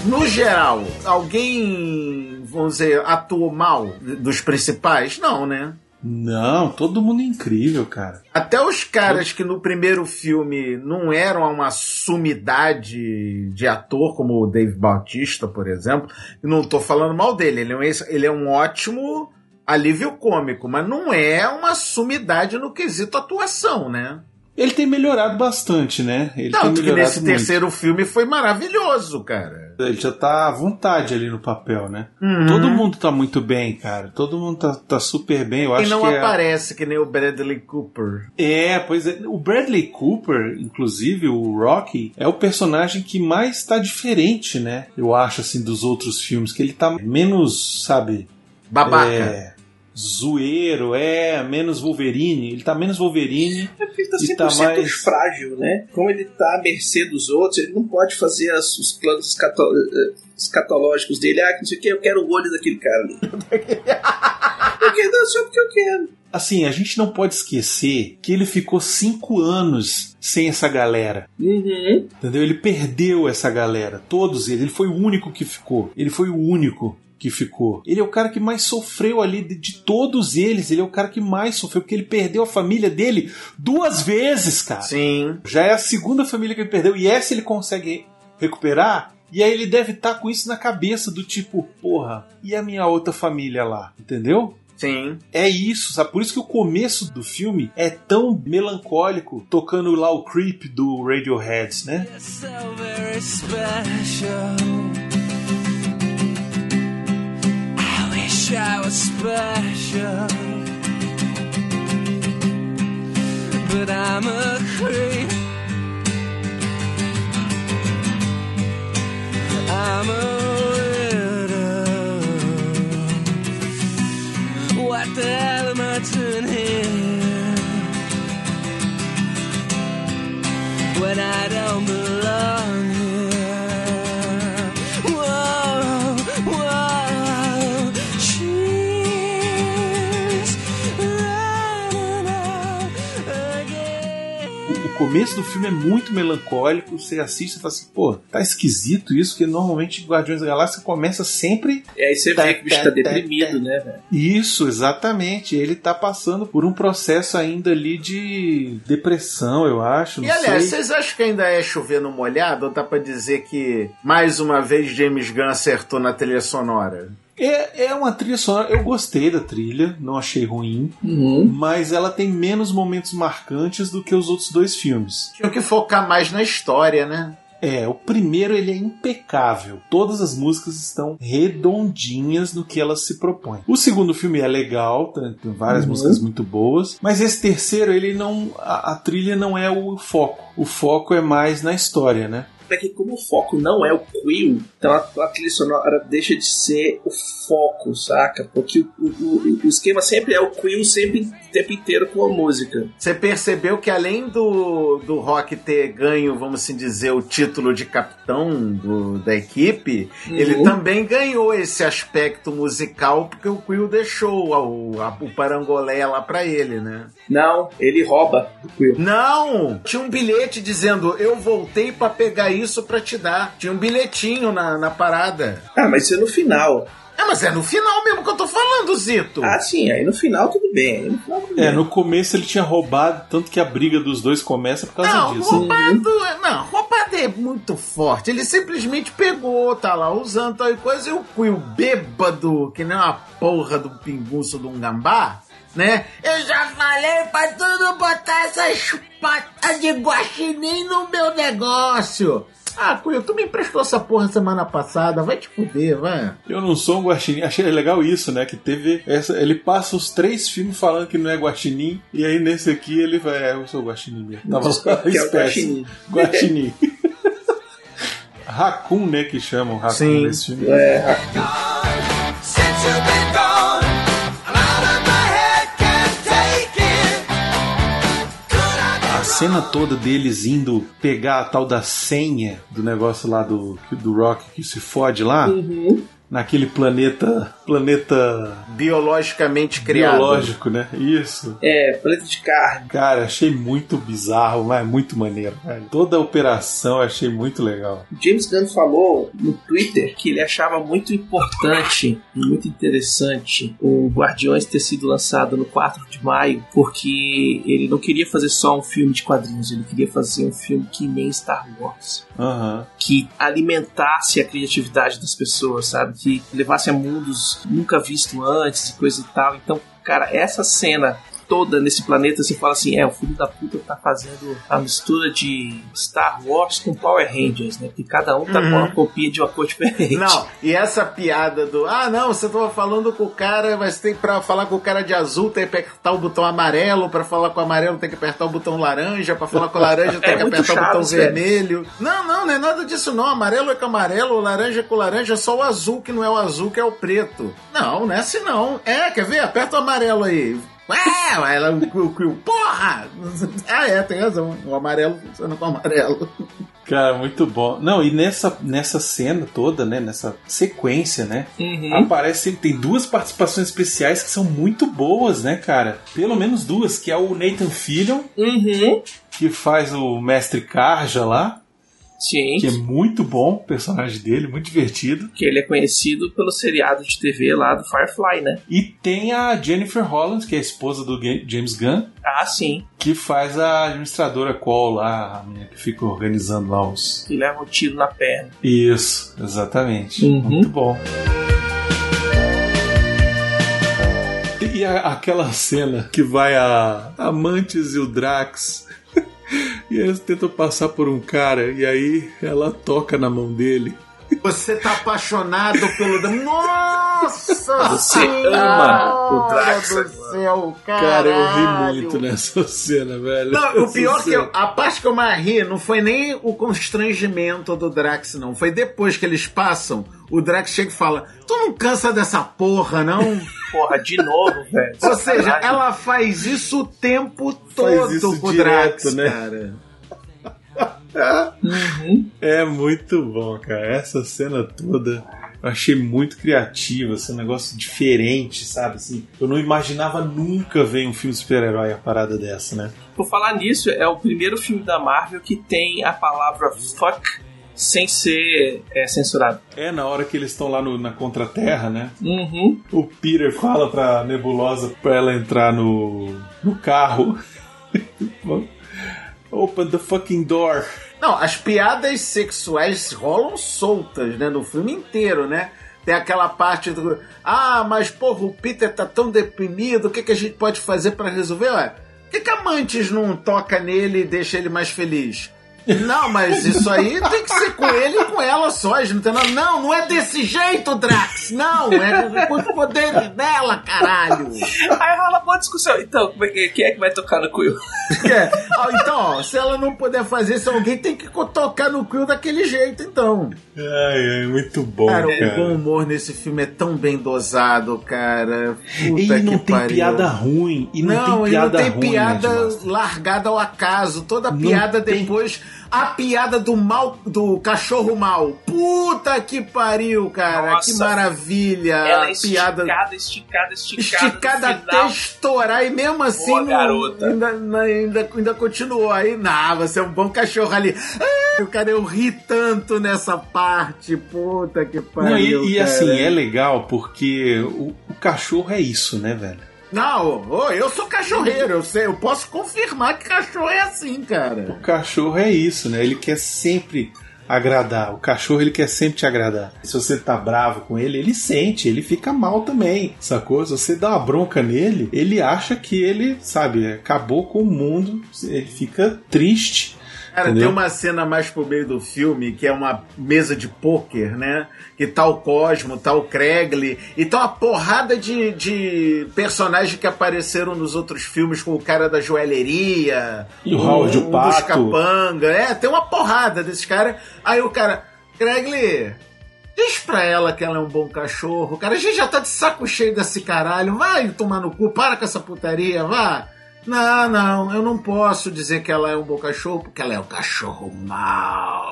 No geral, alguém, vamos dizer, atuou mal dos principais? Não, né? Não, todo mundo é incrível, cara. Até os caras que no primeiro filme não eram uma sumidade de ator, como o Dave Bautista, por exemplo. Não tô falando mal dele, ele é um, ele é um ótimo alívio cômico, mas não é uma sumidade no quesito atuação, né? Ele tem melhorado bastante, né? Ele Tanto que nesse muito. terceiro filme foi maravilhoso, cara. Ele já tá à vontade ali no papel, né? Uhum. Todo mundo tá muito bem, cara. Todo mundo tá, tá super bem. Eu E acho não que é... aparece que nem o Bradley Cooper. É, pois é. O Bradley Cooper, inclusive, o Rocky, é o personagem que mais tá diferente, né? Eu acho, assim, dos outros filmes. Que ele tá menos, sabe... Babaca. É, zoeiro, é, menos Wolverine. Ele tá menos Wolverine. É porque ele tá E 100% tá mais- frágil, né? Como ele tá à mercê dos outros, ele não pode fazer as- os planos escato- eh, escatológicos dele. Ah, que não sei o que, eu quero o olho daquele cara ali. porque não só porque eu quero. Assim, a gente não pode esquecer que ele ficou cinco anos sem essa galera. Uhum. Entendeu? Ele perdeu essa galera. Todos eles. Ele foi o único que ficou. Ele foi o único que ficou. Ele é o cara que mais sofreu ali de, de todos eles. Ele é o cara que mais sofreu porque ele perdeu a família dele duas vezes, cara. Sim. Já é a segunda família que ele perdeu e essa ele consegue recuperar. E aí ele deve estar com isso na cabeça do tipo, porra, e a minha outra família lá, entendeu? Sim. É isso, sabe? Por isso que o começo do filme é tão melancólico, tocando lá o Creep do Radiohead, né? so very special. Wish I was special, but I'm a creep. I'm a widow. What the hell am I doing here? when I don't belong começo do filme é muito melancólico, você assiste e fala assim, pô, tá esquisito isso, que normalmente Guardiões da Galáxia começa sempre E aí você Tá, vê que o bicho tá, tá deprimido, tá. né, velho? Isso, exatamente. Ele tá passando por um processo ainda ali de depressão, eu acho. Não E aliás, sei. vocês acham que ainda é chover no molhado? Ou dá pra dizer que mais uma vez James Gunn acertou na trilha sonora? É, é uma trilha sonora. Eu gostei da trilha, não achei ruim, Uhum. mas ela tem menos momentos marcantes do que os outros dois filmes. Tinha que focar mais na história, né? É, o primeiro ele é impecável. Todas as músicas estão redondinhas no que elas se propõem. O segundo filme é legal, tem tem várias Uhum. músicas muito boas, mas esse terceiro ele não, a, a trilha não é o foco. O foco é mais na história, né? É que como o foco não é o Quill, então a, a trilha sonora deixa de ser o foco, saca? Porque o, o, o esquema sempre é o Quill sempre o tempo inteiro com a música. Você percebeu que além do, do Rock ter ganho, vamos assim dizer, o título de capitão do, da equipe, Uhum. ele também ganhou esse aspecto musical porque o Quill deixou o, a- o parangolé lá pra ele, né? Não, ele rouba do Quill. Não! Tinha um bilhete dizendo, eu voltei pra pegar isso pra te dar. Tinha um bilhetinho na, na parada. Ah, mas isso é no final. É, mas é no final mesmo que eu tô falando, Zito. Ah, sim, aí no final tudo bem. No final tudo É, bem. no começo ele tinha roubado, tanto que a briga dos dois começa por causa Não, disso. roubado. Não, roubado é muito forte. Ele simplesmente pegou, tá lá usando tal e coisa, e o Quill bêbado, que nem uma porra do pinguço de um gambá, né? Eu já falei pra tudo botar essas patas de guaxinim no meu negócio. Ah, Quill, tu me emprestou essa porra semana passada, vai te fuder, vai. Eu não sou um guaxinim. Achei legal isso, né? Que teve. Essa, ele passa os três filmes falando que não é guaxinim. E aí nesse aqui ele vai. É, eu sou guaxinim mesmo. Tava Que é. Guaxinim. Raccoon, né? Que chamam Raccoon Sim. nesse filme. É, Since cena toda deles indo pegar a tal da senha do negócio lá do, do Rock que se fode lá. Naquele planeta. Planeta Biologicamente criado. biológico, né? Isso. é, planeta de carne. Cara, achei muito bizarro, mas muito maneiro. velho. Toda a operação eu achei muito legal. James Gunn falou no Twitter que ele achava muito importante e muito interessante o Guardiões ter sido lançado no 4 de maio, porque ele não queria fazer só um filme de quadrinhos, ele queria fazer um filme que nem Star Wars. Aham. Que alimentasse a criatividade das pessoas, sabe? Que levasse a mundos nunca vistos antes e coisa e tal. Então, cara, essa cena toda nesse planeta, você fala assim, é, o filho da puta tá fazendo a mistura de Star Wars com Power Rangers, né? Porque cada um tá com uma copia de uma cor diferente. Não, e essa piada do ah, não, você tava falando com o cara, mas tem pra falar com o cara de azul, tem que apertar o botão amarelo, pra falar com o amarelo tem que apertar o botão laranja, pra falar com o laranja tem É que apertar o botão velho. vermelho. Não, não, não é nada disso não. Amarelo é com amarelo, laranja é com laranja, é só o azul que não é o azul, que é o preto. Não, não é assim não. É, quer ver? Aperta o amarelo aí. Ué, aí ela, o, o, o, porra! Ah, é, tem razão. O amarelo funciona com o amarelo. Cara, muito bom. Não, e nessa, nessa cena toda, né? Nessa sequência, né? Uhum. Aparece, tem duas participações especiais que são muito boas, né, cara? Pelo menos duas, que é o Nathan Fillion, Uhum. que faz o Mestre Karja lá, Sim. que é muito bom o personagem dele, muito divertido. Que ele é conhecido pelo seriado de TV lá do Firefly, né? E tem a Jennifer Holland, que é a esposa do James Gunn, Ah, sim. que faz a administradora Cole lá, a menina que fica organizando lá os. Que leva um tiro na perna. Isso, exatamente. Uhum. Muito bom. E a- aquela cena que vai a Amantes e o Drax. E eles tentam passar por um cara e aí ela toca na mão dele. Você tá apaixonado pelo. Nossa! Você Senhora ama o Drax do agora. céu, Cara, eu ri caralho. muito nessa cena, velho. Não, o pior que eu, a parte que eu mais ri não foi nem o constrangimento do Drax, não. Foi depois que eles passam, o Drax chega e fala: Tu não cansa dessa porra, não? Porra, de novo, velho. Ou seja, Sacanagem. ela faz isso o tempo Faz todo isso com o direto, Drax, né? cara. É muito bom, cara. Essa cena toda eu achei muito criativa, esse negócio diferente, sabe? Assim, eu não imaginava nunca ver um filme de super-herói a parada dessa, né? Por falar nisso, é o primeiro filme da Marvel que tem a palavra fuck sem ser é, censurado. É na hora que eles estão lá no- na Contraterra, né? Uhum. O Peter fala pra Nebulosa pra ela entrar no, no carro. Open the fucking door. Não, as piadas sexuais rolam soltas, né, no filme inteiro, né? Tem aquela parte do. Ah, mas porra, o Peter tá tão deprimido, o que, que a gente pode fazer pra resolver? Ué, por que, que não toca nele e deixa ele mais feliz? Não, mas isso aí tem que ser com ele e com ela só. Não, tem nada. não, não é desse jeito, Drax. Não, é com os poderes dela, caralho. Aí rola discussão. Então, como é que- quem é que vai tocar no Quill? É. Ah, então, ó, se ela não puder fazer isso, alguém tem que tocar no Quill daquele jeito, então. Ai, ai, muito bom, Cara, cara. o bom humor nesse filme é tão bem dosado, cara. Puta E não que tem pariu. piada ruim. E não, Não, tem e não piada tem ruim, piada né, largada ao acaso. Toda Não piada tem. A piada do mal do cachorro mal. Puta que pariu, cara. Nossa. que maravilha. Ela é a piada esticada, esticada, esticada. esticada até final. estourar e mesmo assim Boa, não- garota. ainda, ainda, ainda continuou. Aí, nah, você é um bom cachorro ali. Ah, cara, eu ri tanto nessa parte. Puta que pariu. Não, e, e cara. assim, é legal porque o, o cachorro é isso, né, velho? Não, ô, eu sou cachorreiro, eu sei, eu posso confirmar que cachorro é assim, cara. O cachorro é isso, né? Ele quer sempre agradar. O cachorro ele quer sempre te agradar. Se você tá bravo com ele, ele sente, ele fica mal também, sacou? Se você dá uma bronca nele, ele acha que ele, sabe, acabou com o mundo, ele fica triste. Cara, Entendeu? tem uma cena mais pro meio do filme que é uma mesa de pôquer, né? Que tá o Cosmo, tá o Kregley, e tá uma porrada de, de personagens que apareceram nos outros filmes, com o cara da joalheria, E o Howard o um dos Pato. capanga. É, tem uma porrada desses caras. Aí o cara, Kregley, diz pra ela que ela é um bom cachorro. Cara, a gente já tá de saco cheio desse caralho. Vai tomar no cu, para com essa putaria, vá. Não, não, eu não posso dizer que ela é um bom cachorro, porque ela é um cachorro mau.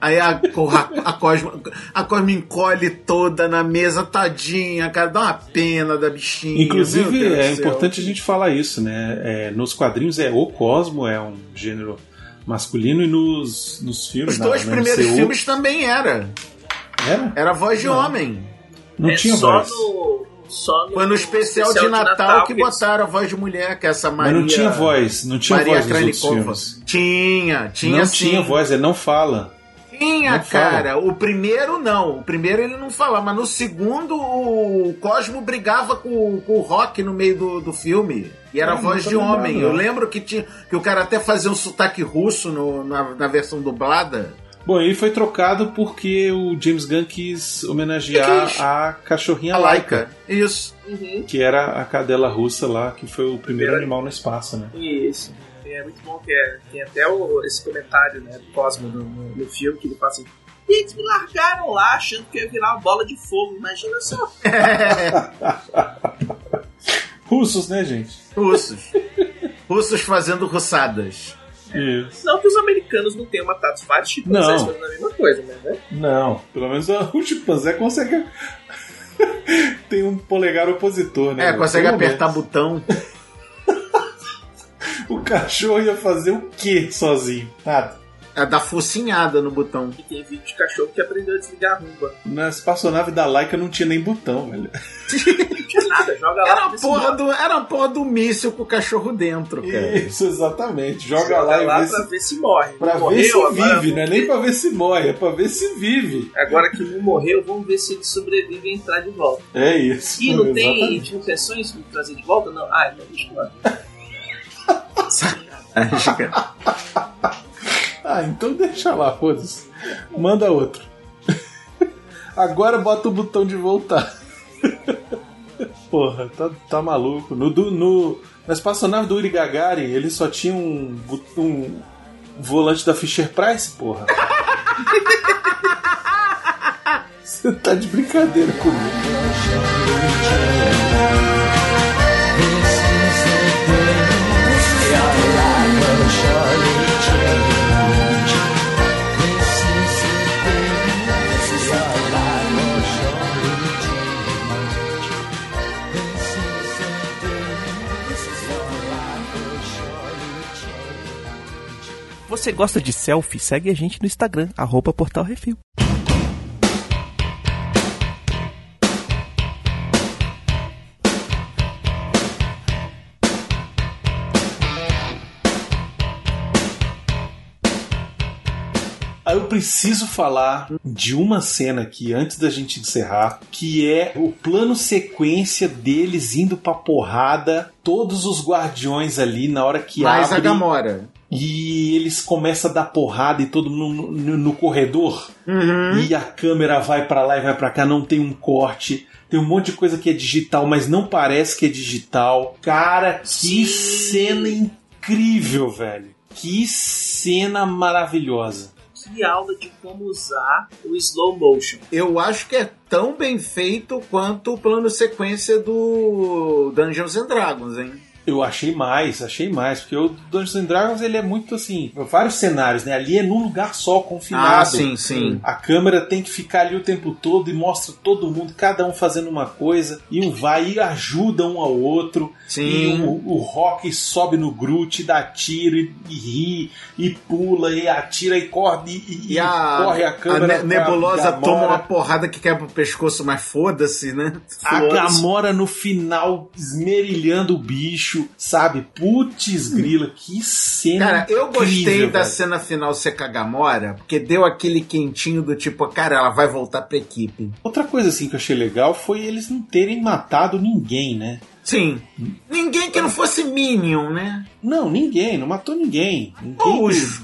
Aí a, a, a, Cosmo, a Cosmo encolhe toda na mesa, tadinha, cara, dá uma pena da bichinha. Inclusive, é importante a gente falar isso, né? É, nos quadrinhos é o Cosmo, é um gênero masculino, e nos, nos filmes. Os dois no primeiros MCU, filmes também era. Era? Era voz de Não. homem. Não é tinha só voz. No, só no Foi no especial, de Natal, que eles- botaram a voz de mulher, que é essa Mas Maria. não tinha voz, não tinha Maria voz filmes. Tinha, tinha não sim. tinha voz, ele não fala. Tinha, Não fala. cara. O primeiro não. O primeiro ele não fala, mas no segundo o Cosmo brigava com, com o Rock no meio do, do filme. E era Ah, voz de homem. Eu lembro que, tinha, que o cara até fazia um sotaque russo no- na, na versão dublada. Bom, ele foi trocado porque o James Gunn quis homenagear Que quis? a cachorrinha A Laika, Laika. Isso. Uhum. que era a cadela russa lá, que foi o primeiro animal no espaço, né? Isso. É muito bom que é, tem até o- esse comentário né, do Cosmo no, no- no filme que ele fala assim. E eles me largaram lá achando que eu ia virar uma bola de fogo. Imagina só. Russos, né, gente? Russos. Russos fazendo russadas. Isso. Não que os americanos não tenham matado vários chimpanzés Não. fazendo a mesma coisa, né? Não, pelo menos o chimpanzé consegue. Tem um polegar opositor, né? É, consegue apertar botão. O cachorro ia fazer o quê sozinho? Nada. É dar focinhada no botão. E tem vídeo de cachorro que aprendeu a desligar a rumba. Na espaçonave da Laika não tinha nem botão, velho. Não tinha nada, joga lá. Era a porra do, era a porra do míssil com o cachorro dentro, cara. Isso, exatamente. Joga, Joga lá, lá e vê pra se, ver se morre. pra Não ver se morreu, vive, vamos né? Nem pra ver se morre, é pra ver se vive. Agora que não morreu, vamos ver se ele sobrevive e entrar de volta. É isso. E não tem. Exatamente. não pensou em trazer de volta? Não. Ah, então deixa eu Ah, então deixa lá, foda-se. Manda outro. Agora bota o botão de voltar. Porra, tá, tá maluco. No, no, na espaçonave do Uri Gagarin, ele só tinha um, um volante da Fisher Price, porra. Você tá de brincadeira comigo. Você gosta de selfie? Segue a gente no Instagram, arroba Portal Refil. Aí eu preciso falar de uma cena aqui, antes da gente encerrar, que é o plano sequência deles indo pra porrada, todos os guardiões ali, na hora que Mais a abre... Gamora. E eles começam a dar porrada e todo mundo no, no- corredor. E a câmera vai pra lá e vai pra cá, não tem um corte. Tem um monte de coisa que é digital, mas não parece que é digital. Cara, que cena incrível, velho. Que cena maravilhosa. Que aula de como usar o slow motion. Eu acho que é tão bem feito quanto o plano sequência do Dungeons and Dragons, hein? Eu achei mais, achei mais, porque o Dungeons and Dragons ele é muito assim, vários cenários, né? Ali é num lugar só, confinado. Ah, sim, sim. A câmera tem que ficar ali o tempo todo e mostra todo mundo, cada um fazendo uma coisa, e um vai e ajuda um ao outro. Sim. E o, o Rock sobe no Groot, dá tiro e, e ri, e pula, e atira e corre, e, e E a, corre a câmera. a Ne- Nebulosa pra toma uma porrada que quebra o pescoço, mas foda-se, né? A. Gamora no final esmerilhando o bicho, sabe? Putz, grila, que cena. Cara, eu gostei incrível, da velho. cena final ser com a Gamora, porque deu aquele quentinho do tipo, cara, ela vai voltar pra equipe. Outra coisa assim que eu achei legal foi eles não terem matado ninguém, né? Sim. Ninguém que não fosse Minion, né? Não, ninguém, não matou ninguém. ninguém Os,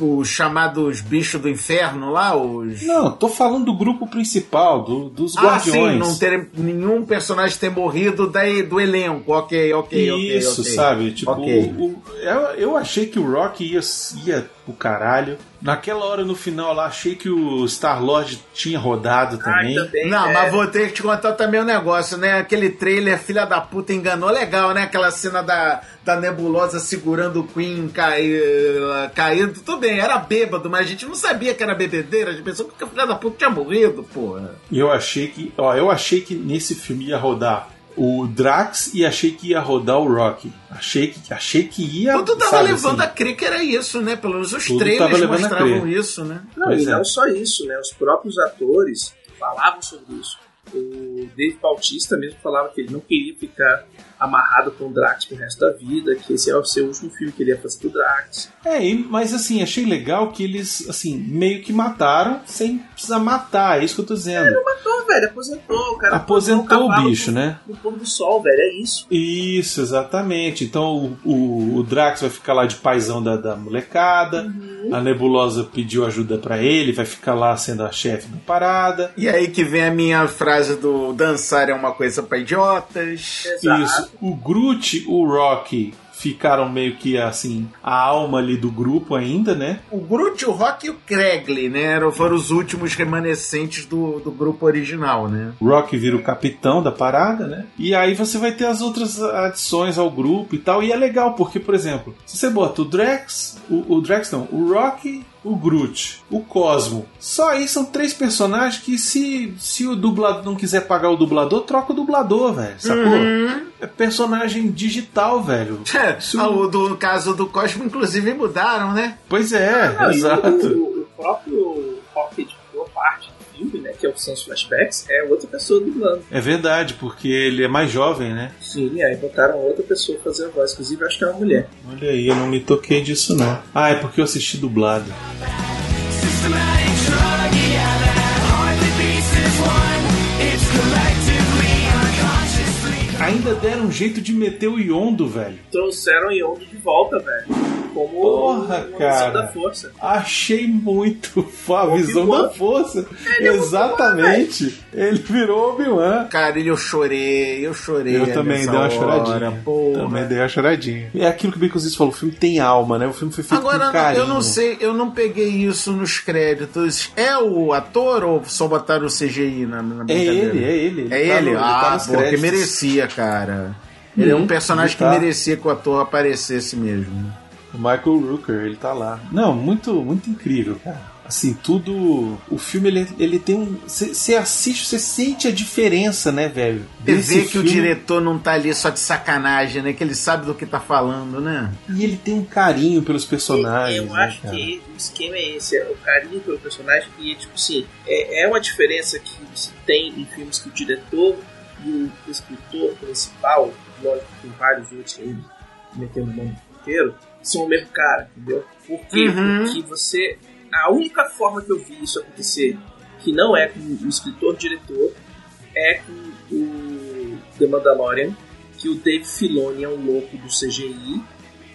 os chamados bichos do inferno lá, os. Não, tô falando do grupo principal, do- dos Ah, guardiões. sim, não ter nenhum personagem ter morrido daí do elenco. Ok, ok, ok. Isso, ok. sabe? Tipo, Ok. o- o- eu, eu achei que o Rock ia, ia pro caralho. Naquela hora no final lá, achei que o Star-Lord tinha rodado também. Ai, também. Não, é, mas vou ter que te contar também um negócio, né? Aquele trailer, filha da puta, enganou legal, né? Aquela cena da, da nebulosa segurando o Queen cair, caído. Tudo bem, era bêbado, mas a gente não sabia que era bebedeira. A gente pensou que a filha da puta tinha morrido, porra. E eu achei que, ó, eu achei que nesse filme ia rodar o Drax e achei que ia rodar o Rock. Achei que, achei que ia. Tudo tava sabe, levando assim, a crer que era isso, né? Pelo menos os trailers mostravam isso, né? Não, Pois e é. não só isso, né? Os próprios atores falavam sobre isso. O Dave Bautista mesmo falava que ele não queria ficar amarrado com o Drax pro resto da vida, que esse é o seu último filme que ele ia fazer do Drax. É, mas assim, achei legal que eles, assim, meio que mataram sem precisar matar, é isso que eu tô dizendo. Matou, velho, aposentou. O cara Aposentou aposentou o cavalo bicho, no- né? No pôr do sol, velho, é isso. Isso, exatamente. Então o, o, o Drax vai ficar lá de paizão da, da molecada. A Nebulosa pediu ajuda pra ele, vai ficar lá sendo a chefe da parada. E aí que vem a minha frase do dançar é uma coisa pra idiotas. Exato. Isso. O Groot, o Rock ficaram meio que assim, a alma ali do grupo ainda, né? O Groot, o Rock e o Kregley, né? Foram os últimos remanescentes do, do grupo original, né? O Rock vira o capitão da parada, né? E aí você vai ter as outras adições ao grupo e tal. E é legal, porque, por exemplo, se você bota o Drax, o, o Drax não, o Rock, o Groot, o Cosmo. Só aí são três personagens que se, se o dublador não quiser pagar o dublador, troca o dublador, velho. Sacou? É personagem digital, velho. Isso- Ah, o do caso do Cosmo, inclusive, mudaram, né? Pois é, e exato. O, o próprio Rocket, né, que são os flashbacks, é outra pessoa dublando. É verdade, porque ele é mais jovem, né? Sim, aí botaram outra pessoa fazer a voz. Inclusive, acho que é uma mulher. Olha aí, eu não me toquei disso não. Ah, é porque eu assisti dublado. Ainda deram um jeito de meter o Yondo, velho. Trouxeram o Yondo de volta, velho. Como Porra, uma visão cara. da força. Achei muito a visão da força. Ele é Exatamente. Ele virou Obi-Wan. Cara, ele eu chorei, eu chorei. Eu também dei uma hora, choradinha. porra. Também dei uma choradinha. É aquilo que o Baconzitos falou, o filme tem alma, né? O filme foi feito Agora, com carinho. eu não sei, eu não peguei isso nos créditos. É o ator ou só botaram o CGI na, na É ele, é ele. É tá ele? no- tá ah, nos pô, que créditos. merecia, cara. Ele é um Hum, personagem ele tá. que merecia que o ator aparecesse mesmo. O Michael Rooker, ele tá lá. Não, muito, muito incrível, cara. Assim, tudo. O filme, ele, ele tem um. Você assiste, você sente a diferença, né, velho? Você vê que o filme. diretor não tá ali só de sacanagem, né? Que ele sabe do que tá falando, né? E ele tem um carinho pelos personagens. eu né, acho cara? que o esquema é esse, é o carinho pelo personagem e tipo assim, é, é uma diferença que se tem em filmes que o diretor e o escritor principal, lógico que tem vários outros aí, metendo o nome inteiro, são o mesmo cara, entendeu? Por quê? Uhum. Porque você a única forma que eu vi isso acontecer, que não é com o escritor-diretor, é com o The Mandalorian, que o Dave Filoni é um louco do CGI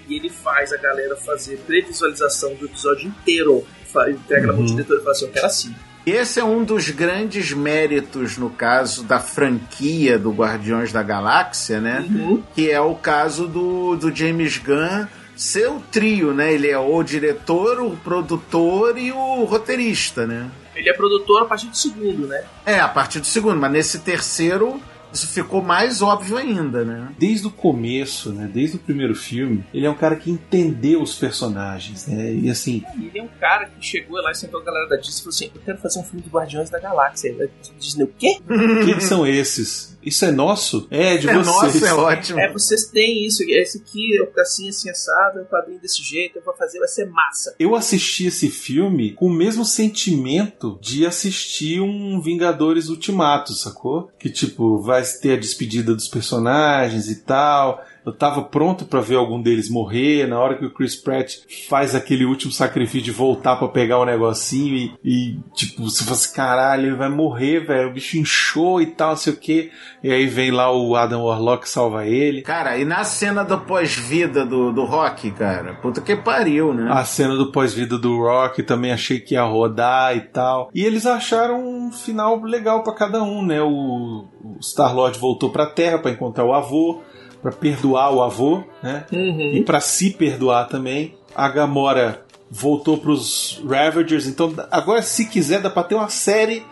e ele faz a galera fazer previsualização do episódio inteiro. Entrega na mão do diretor e fala assim: Eu quero assim. Esse é um dos grandes méritos, no caso da franquia do Guardiões da Galáxia, né? Uhum. Que é o caso do, do James Gunn ser o trio, né? Ele é o diretor, o produtor e o roteirista, né? Ele é produtor a partir do segundo, né? É, a partir do segundo, mas nesse terceiro isso ficou mais óbvio ainda, né? Desde o começo, né? Desde o primeiro filme, ele é um cara que entendeu os personagens, né? E assim, ele é um cara que chegou lá e sentou a galera da Disney e falou assim: Eu quero fazer um filme de Guardiões da Galáxia. Aí a Disney, o quê? quem são esses? Isso é nosso? É, de É vocês. nosso, é ótimo. É, vocês têm isso, esse aqui é assim, assim, assado, é um quadrinho desse jeito, eu vou fazer, vai ser massa. Eu assisti esse filme com o mesmo sentimento de assistir um Vingadores Ultimato, sacou? Que tipo, vai ter a despedida dos personagens e tal. Eu tava pronto pra ver algum deles morrer. Na hora que o Chris Pratt faz aquele último sacrifício de voltar pra pegar o negocinho e, e, tipo, se fosse caralho, ele vai morrer, velho. O bicho inchou e tal, não sei o que. E aí vem lá o Adam Warlock salva ele. Cara, e na cena do pós-vida do, do Rock, cara, puta que pariu, né? A cena do pós-vida do Rock também achei que ia rodar e tal. E eles acharam um final legal pra cada um, né? O, o Star-Lord voltou pra Terra pra encontrar o avô, pra perdoar o avô, né? Uhum. E pra se perdoar também. A Gamora voltou pros Ravagers, então agora se quiser dá pra ter uma série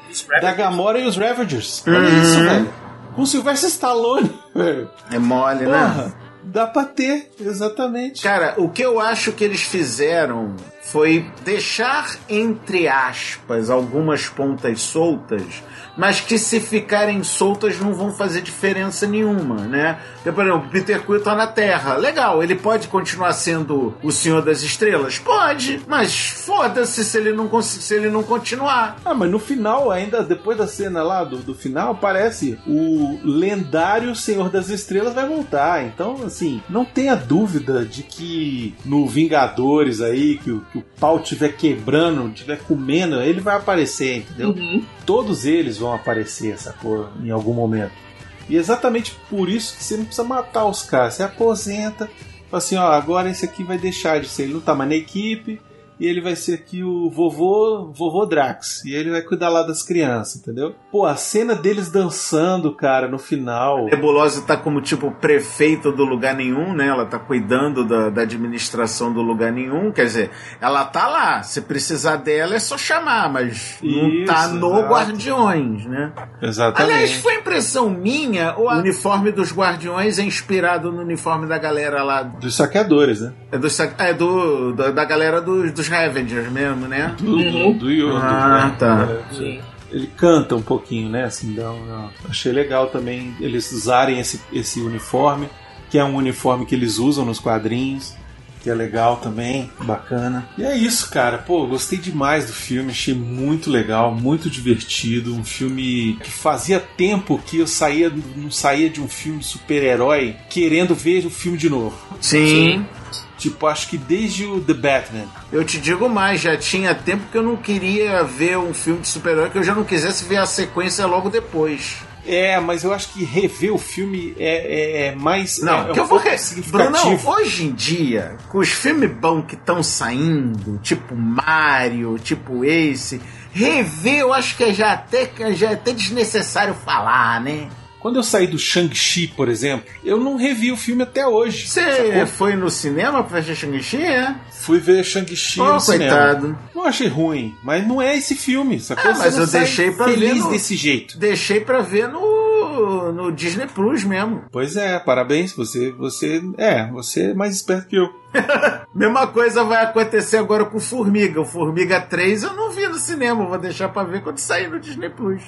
da Gamora e os Ravagers. Olha isso, velho. Com Sylvester Stallone, velho. É mole, né? Porra, dá pra ter, exatamente. Cara, o que eu acho que eles fizeram foi deixar, entre aspas, algumas pontas soltas, mas que se ficarem soltas não vão fazer diferença nenhuma, né? Então, por exemplo, Peter Quill tá na Terra. Legal, ele pode continuar sendo o Senhor das Estrelas? Pode, mas foda-se se ele não se ele não continuar. Ah, mas no final, ainda depois da cena lá do, do final, parece o lendário Senhor das Estrelas vai voltar. Então, assim, não tenha dúvida de que no Vingadores aí, que, o- que o pau tiver quebrando, tiver comendo, ele vai aparecer, entendeu? Uhum. Todos eles vão aparecer, sacou? Em algum momento. E exatamente por isso que você não precisa matar os caras. Você aposenta, fala assim, ó, agora esse aqui vai deixar de ser, ele não tá mais na equipe, e ele vai ser aqui o vovô, vovô Drax. E ele vai cuidar lá das crianças, entendeu? Pô, a cena deles dançando, cara, no final. Nebulosa tá como tipo prefeita do lugar nenhum, né? Ela tá cuidando da, da administração do lugar nenhum. Quer dizer, ela tá lá. Se precisar dela é só chamar, mas não tá Isso, no exato. Guardiões, né? Exatamente. Aliás, foi impressão minha ou o uniforme dos Guardiões é inspirado no uniforme da galera lá? Dos saqueadores, né? É, do, é do, da, da galera dos, dos Ravengers mesmo, né? Do, do, do, do- Ah, do- tá. Sim. Ele canta um pouquinho, né? Assim, dá achei legal também eles usarem esse, esse uniforme, que é um uniforme que eles usam nos quadrinhos, que é legal também, bacana. E é isso, cara. Pô, gostei demais do filme, achei muito legal, muito divertido. Um filme que fazia tempo que eu saía, não saía de um filme de super-herói querendo ver o filme de novo. Sim. Tipo, acho que desde o The Batman. Eu te digo mais, já tinha tempo que eu não queria ver um filme de super-herói que eu já não quisesse ver a sequência logo depois. É, mas eu acho que rever o filme é, é- é mais. Não, é, que é eu vou. significativo. Brunão, hoje em dia, com os filmes bons que estão saindo, tipo Mario, tipo esse, rever eu acho que é já até, já é até desnecessário falar, né? Quando eu saí do Shang-Chi, por exemplo, eu não revi o filme até hoje. Você foi no cinema pra ver Shang-Chi, é? Fui ver Shang-Chi Ô, no cinema. coitado. Não achei ruim, mas não é esse filme, sacou? Ah, mas eu deixei pra feliz ver no- desse jeito. Deixei pra ver no, no Disney Plus mesmo. Pois é, parabéns, você, você, é, você é mais esperto que eu. Mesma coisa vai acontecer agora com Formiga. O Formiga 3 eu não vi no cinema, vou deixar pra ver quando sair no Disney Plus.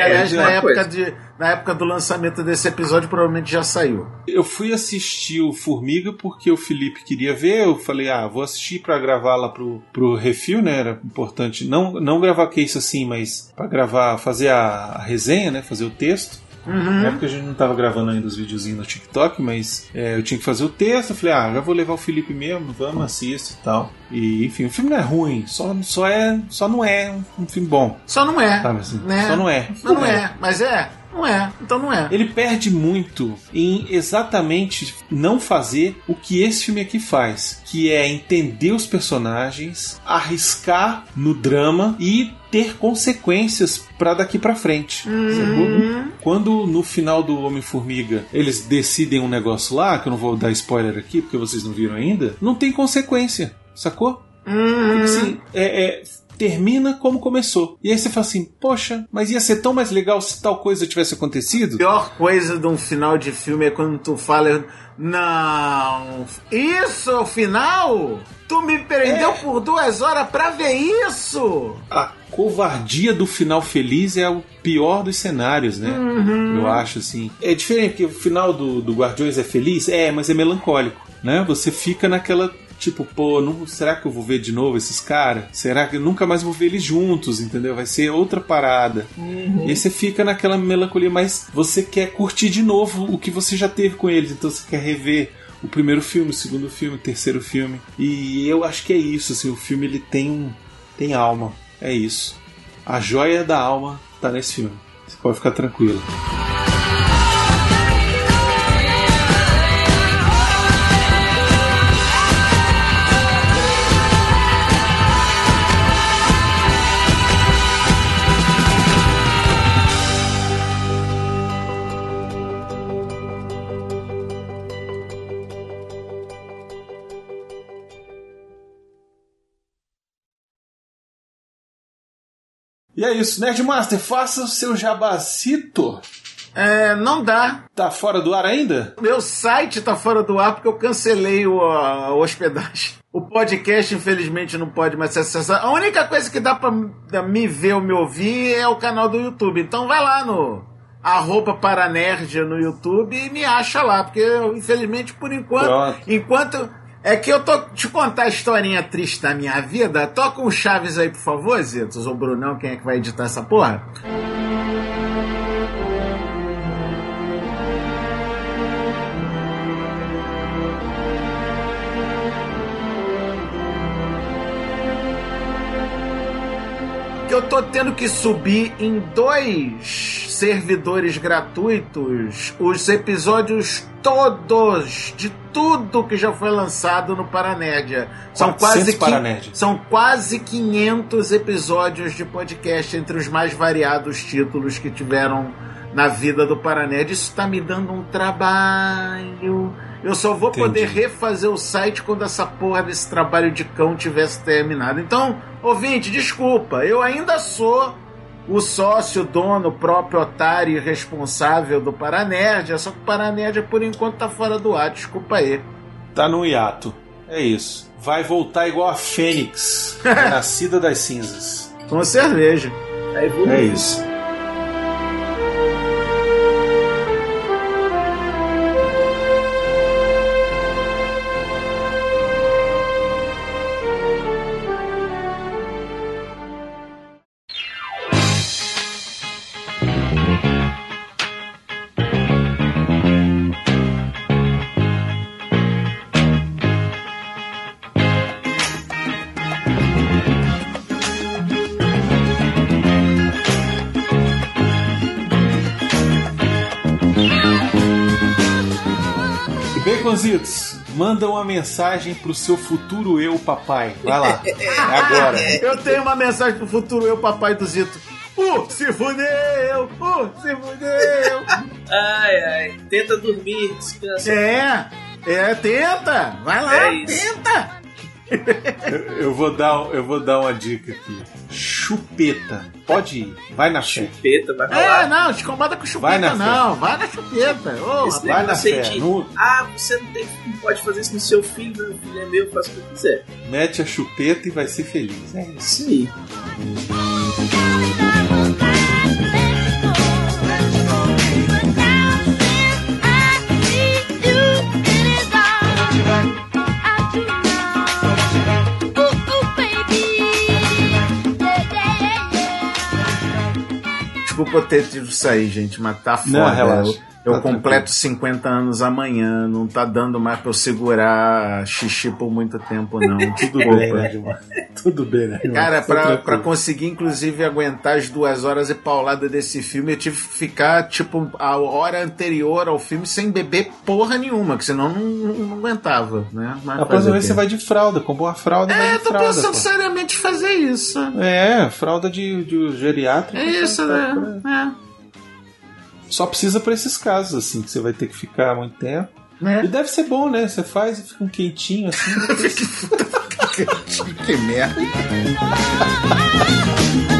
Que, aliás, É, na, época coisa. de, na época do lançamento desse episódio, provavelmente já saiu. Eu fui assistir o Formiga porque o Felipe queria ver. Eu falei, ah, vou assistir pra gravar lá pro, pro refil, né? Era importante não, não gravar case assim, mas pra gravar, fazer a, a resenha, né? Fazer o texto. Na época a gente não tava gravando ainda os videozinhos no TikTok, mas é, eu tinha que fazer o texto. Eu falei, ah, já vou levar o Felipe mesmo, vamos, assisto e tal. E enfim, o filme não é ruim, só, só, é, só não é um, um filme bom. Só não é. Sabe assim? né? Só não é. Mas não é. Mas é? Não é. Então não é. Ele perde muito em exatamente não fazer o que esse filme aqui faz, que é entender os personagens, arriscar no drama e ter consequências pra daqui pra frente. sacou? Quando no final do Homem-Formiga eles decidem um negócio lá, que eu não vou dar spoiler aqui porque vocês não viram ainda, não tem consequência, sacou? Porque, assim, é- é, termina como começou. E aí você fala assim, poxa, mas ia ser tão mais legal se tal coisa tivesse acontecido? A pior coisa de um final de filme é quando tu fala. Não, isso é o final? Tu me prendeu É. por duas horas pra ver isso? a covardia do final feliz é o pior dos cenários, né? Eu acho assim. É diferente, porque o final do, do Guardiões é feliz? É, mas é melancólico, né? Você fica naquela. Tipo, pô, não, será que eu vou ver de novo esses caras? Será que eu nunca mais vou ver eles juntos, entendeu? Vai ser outra parada. E aí você fica naquela melancolia, mas você quer curtir de novo o que você já teve com eles, então você quer rever o primeiro filme, o segundo filme, o terceiro filme. E eu acho que é isso, assim, o filme ele tem um tem alma. É isso. A joia da alma tá nesse filme. Você pode ficar tranquilo. E é isso, Nerdmaster, faça o seu jabacito. É, não dá. Tá fora do ar ainda? Meu site tá fora do ar porque eu cancelei o, a, hospedagem. O podcast, infelizmente, não pode mais ser acessado. A única coisa que dá pra da- me ver ou me ouvir é o canal do YouTube. Então vai lá no arroba Paranerd no YouTube e me acha lá. Porque, infelizmente, por enquanto... Pronto. Enquanto... É que eu tô te contar a historinha triste da minha vida. Toca um Chaves aí, por favor, Zitos. Ou Brunão, quem é que vai editar essa porra? Que eu tô tendo que subir em dois servidores gratuitos os episódios todos de tudo que já foi lançado no Paranerdia. São 400 quase, Paranerdia. são quase 500 episódios de podcast entre os mais variados títulos que tiveram na vida do Paranerd. Isso tá me dando um trabalho. Eu só vou Entendi. poder refazer o site quando essa porra desse trabalho de cão tivesse terminado. Então, ouvinte, desculpa, eu ainda sou o sócio, dono, próprio otário e responsável do Paranerd. Só que o Paranerd, por enquanto, tá fora do ar. Desculpa aí. Tá no hiato. É isso. Vai voltar igual a Fênix, nascida das cinzas. Com cerveja. Aí vou É isso. Baconzitos, manda uma mensagem pro seu futuro eu, papai. Vai lá. É agora. Eu tenho uma mensagem pro futuro eu, papai do Zito. Uh, se fudeu! Uh, se fudeu! Ai, ai. Tenta dormir, descansa. é, é, tenta! Vai lá, É isso. tenta! Eu, eu vou dar, eu vou dar uma dica aqui. Chupeta. Pode ir. Vai na fé. Chupeta, vai É, rolar. não, te incomoda com chupeta, Vai na não. Vai na chupeta. Esse vai na fé. de, No- Ah, você não, tem, não pode fazer isso no seu filho, meu filho é meu, faça o que eu quiser. Mete a chupeta e vai ser feliz. É. Isso aí. Desculpa ter tido aí, gente, mas tá foda. Não, relaxa. Eu, Tá completo 50 anos amanhã, não tá dando mais pra eu segurar xixi por muito tempo, não. Tudo Desculpa. bem, né, Gilmar? Tudo bem, né, Gilmar? Cara, Tá pra, tranquilo. pra conseguir, inclusive, aguentar as duas horas e paulada desse filme, eu tive que ficar, tipo, a hora anterior ao filme sem beber porra nenhuma, que senão não, não, não aguentava, né? Mas A próxima vez você vai de fralda, comprou uma fralda É, tô fralda. pensando pô. seriamente fazer isso. É, fralda de, de geriátrico. É isso, né? É. Só precisa pra esses casos, assim, que você vai ter que ficar muito tempo. Né? E deve ser bom, né? Você faz e fica um quentinho assim. que merda.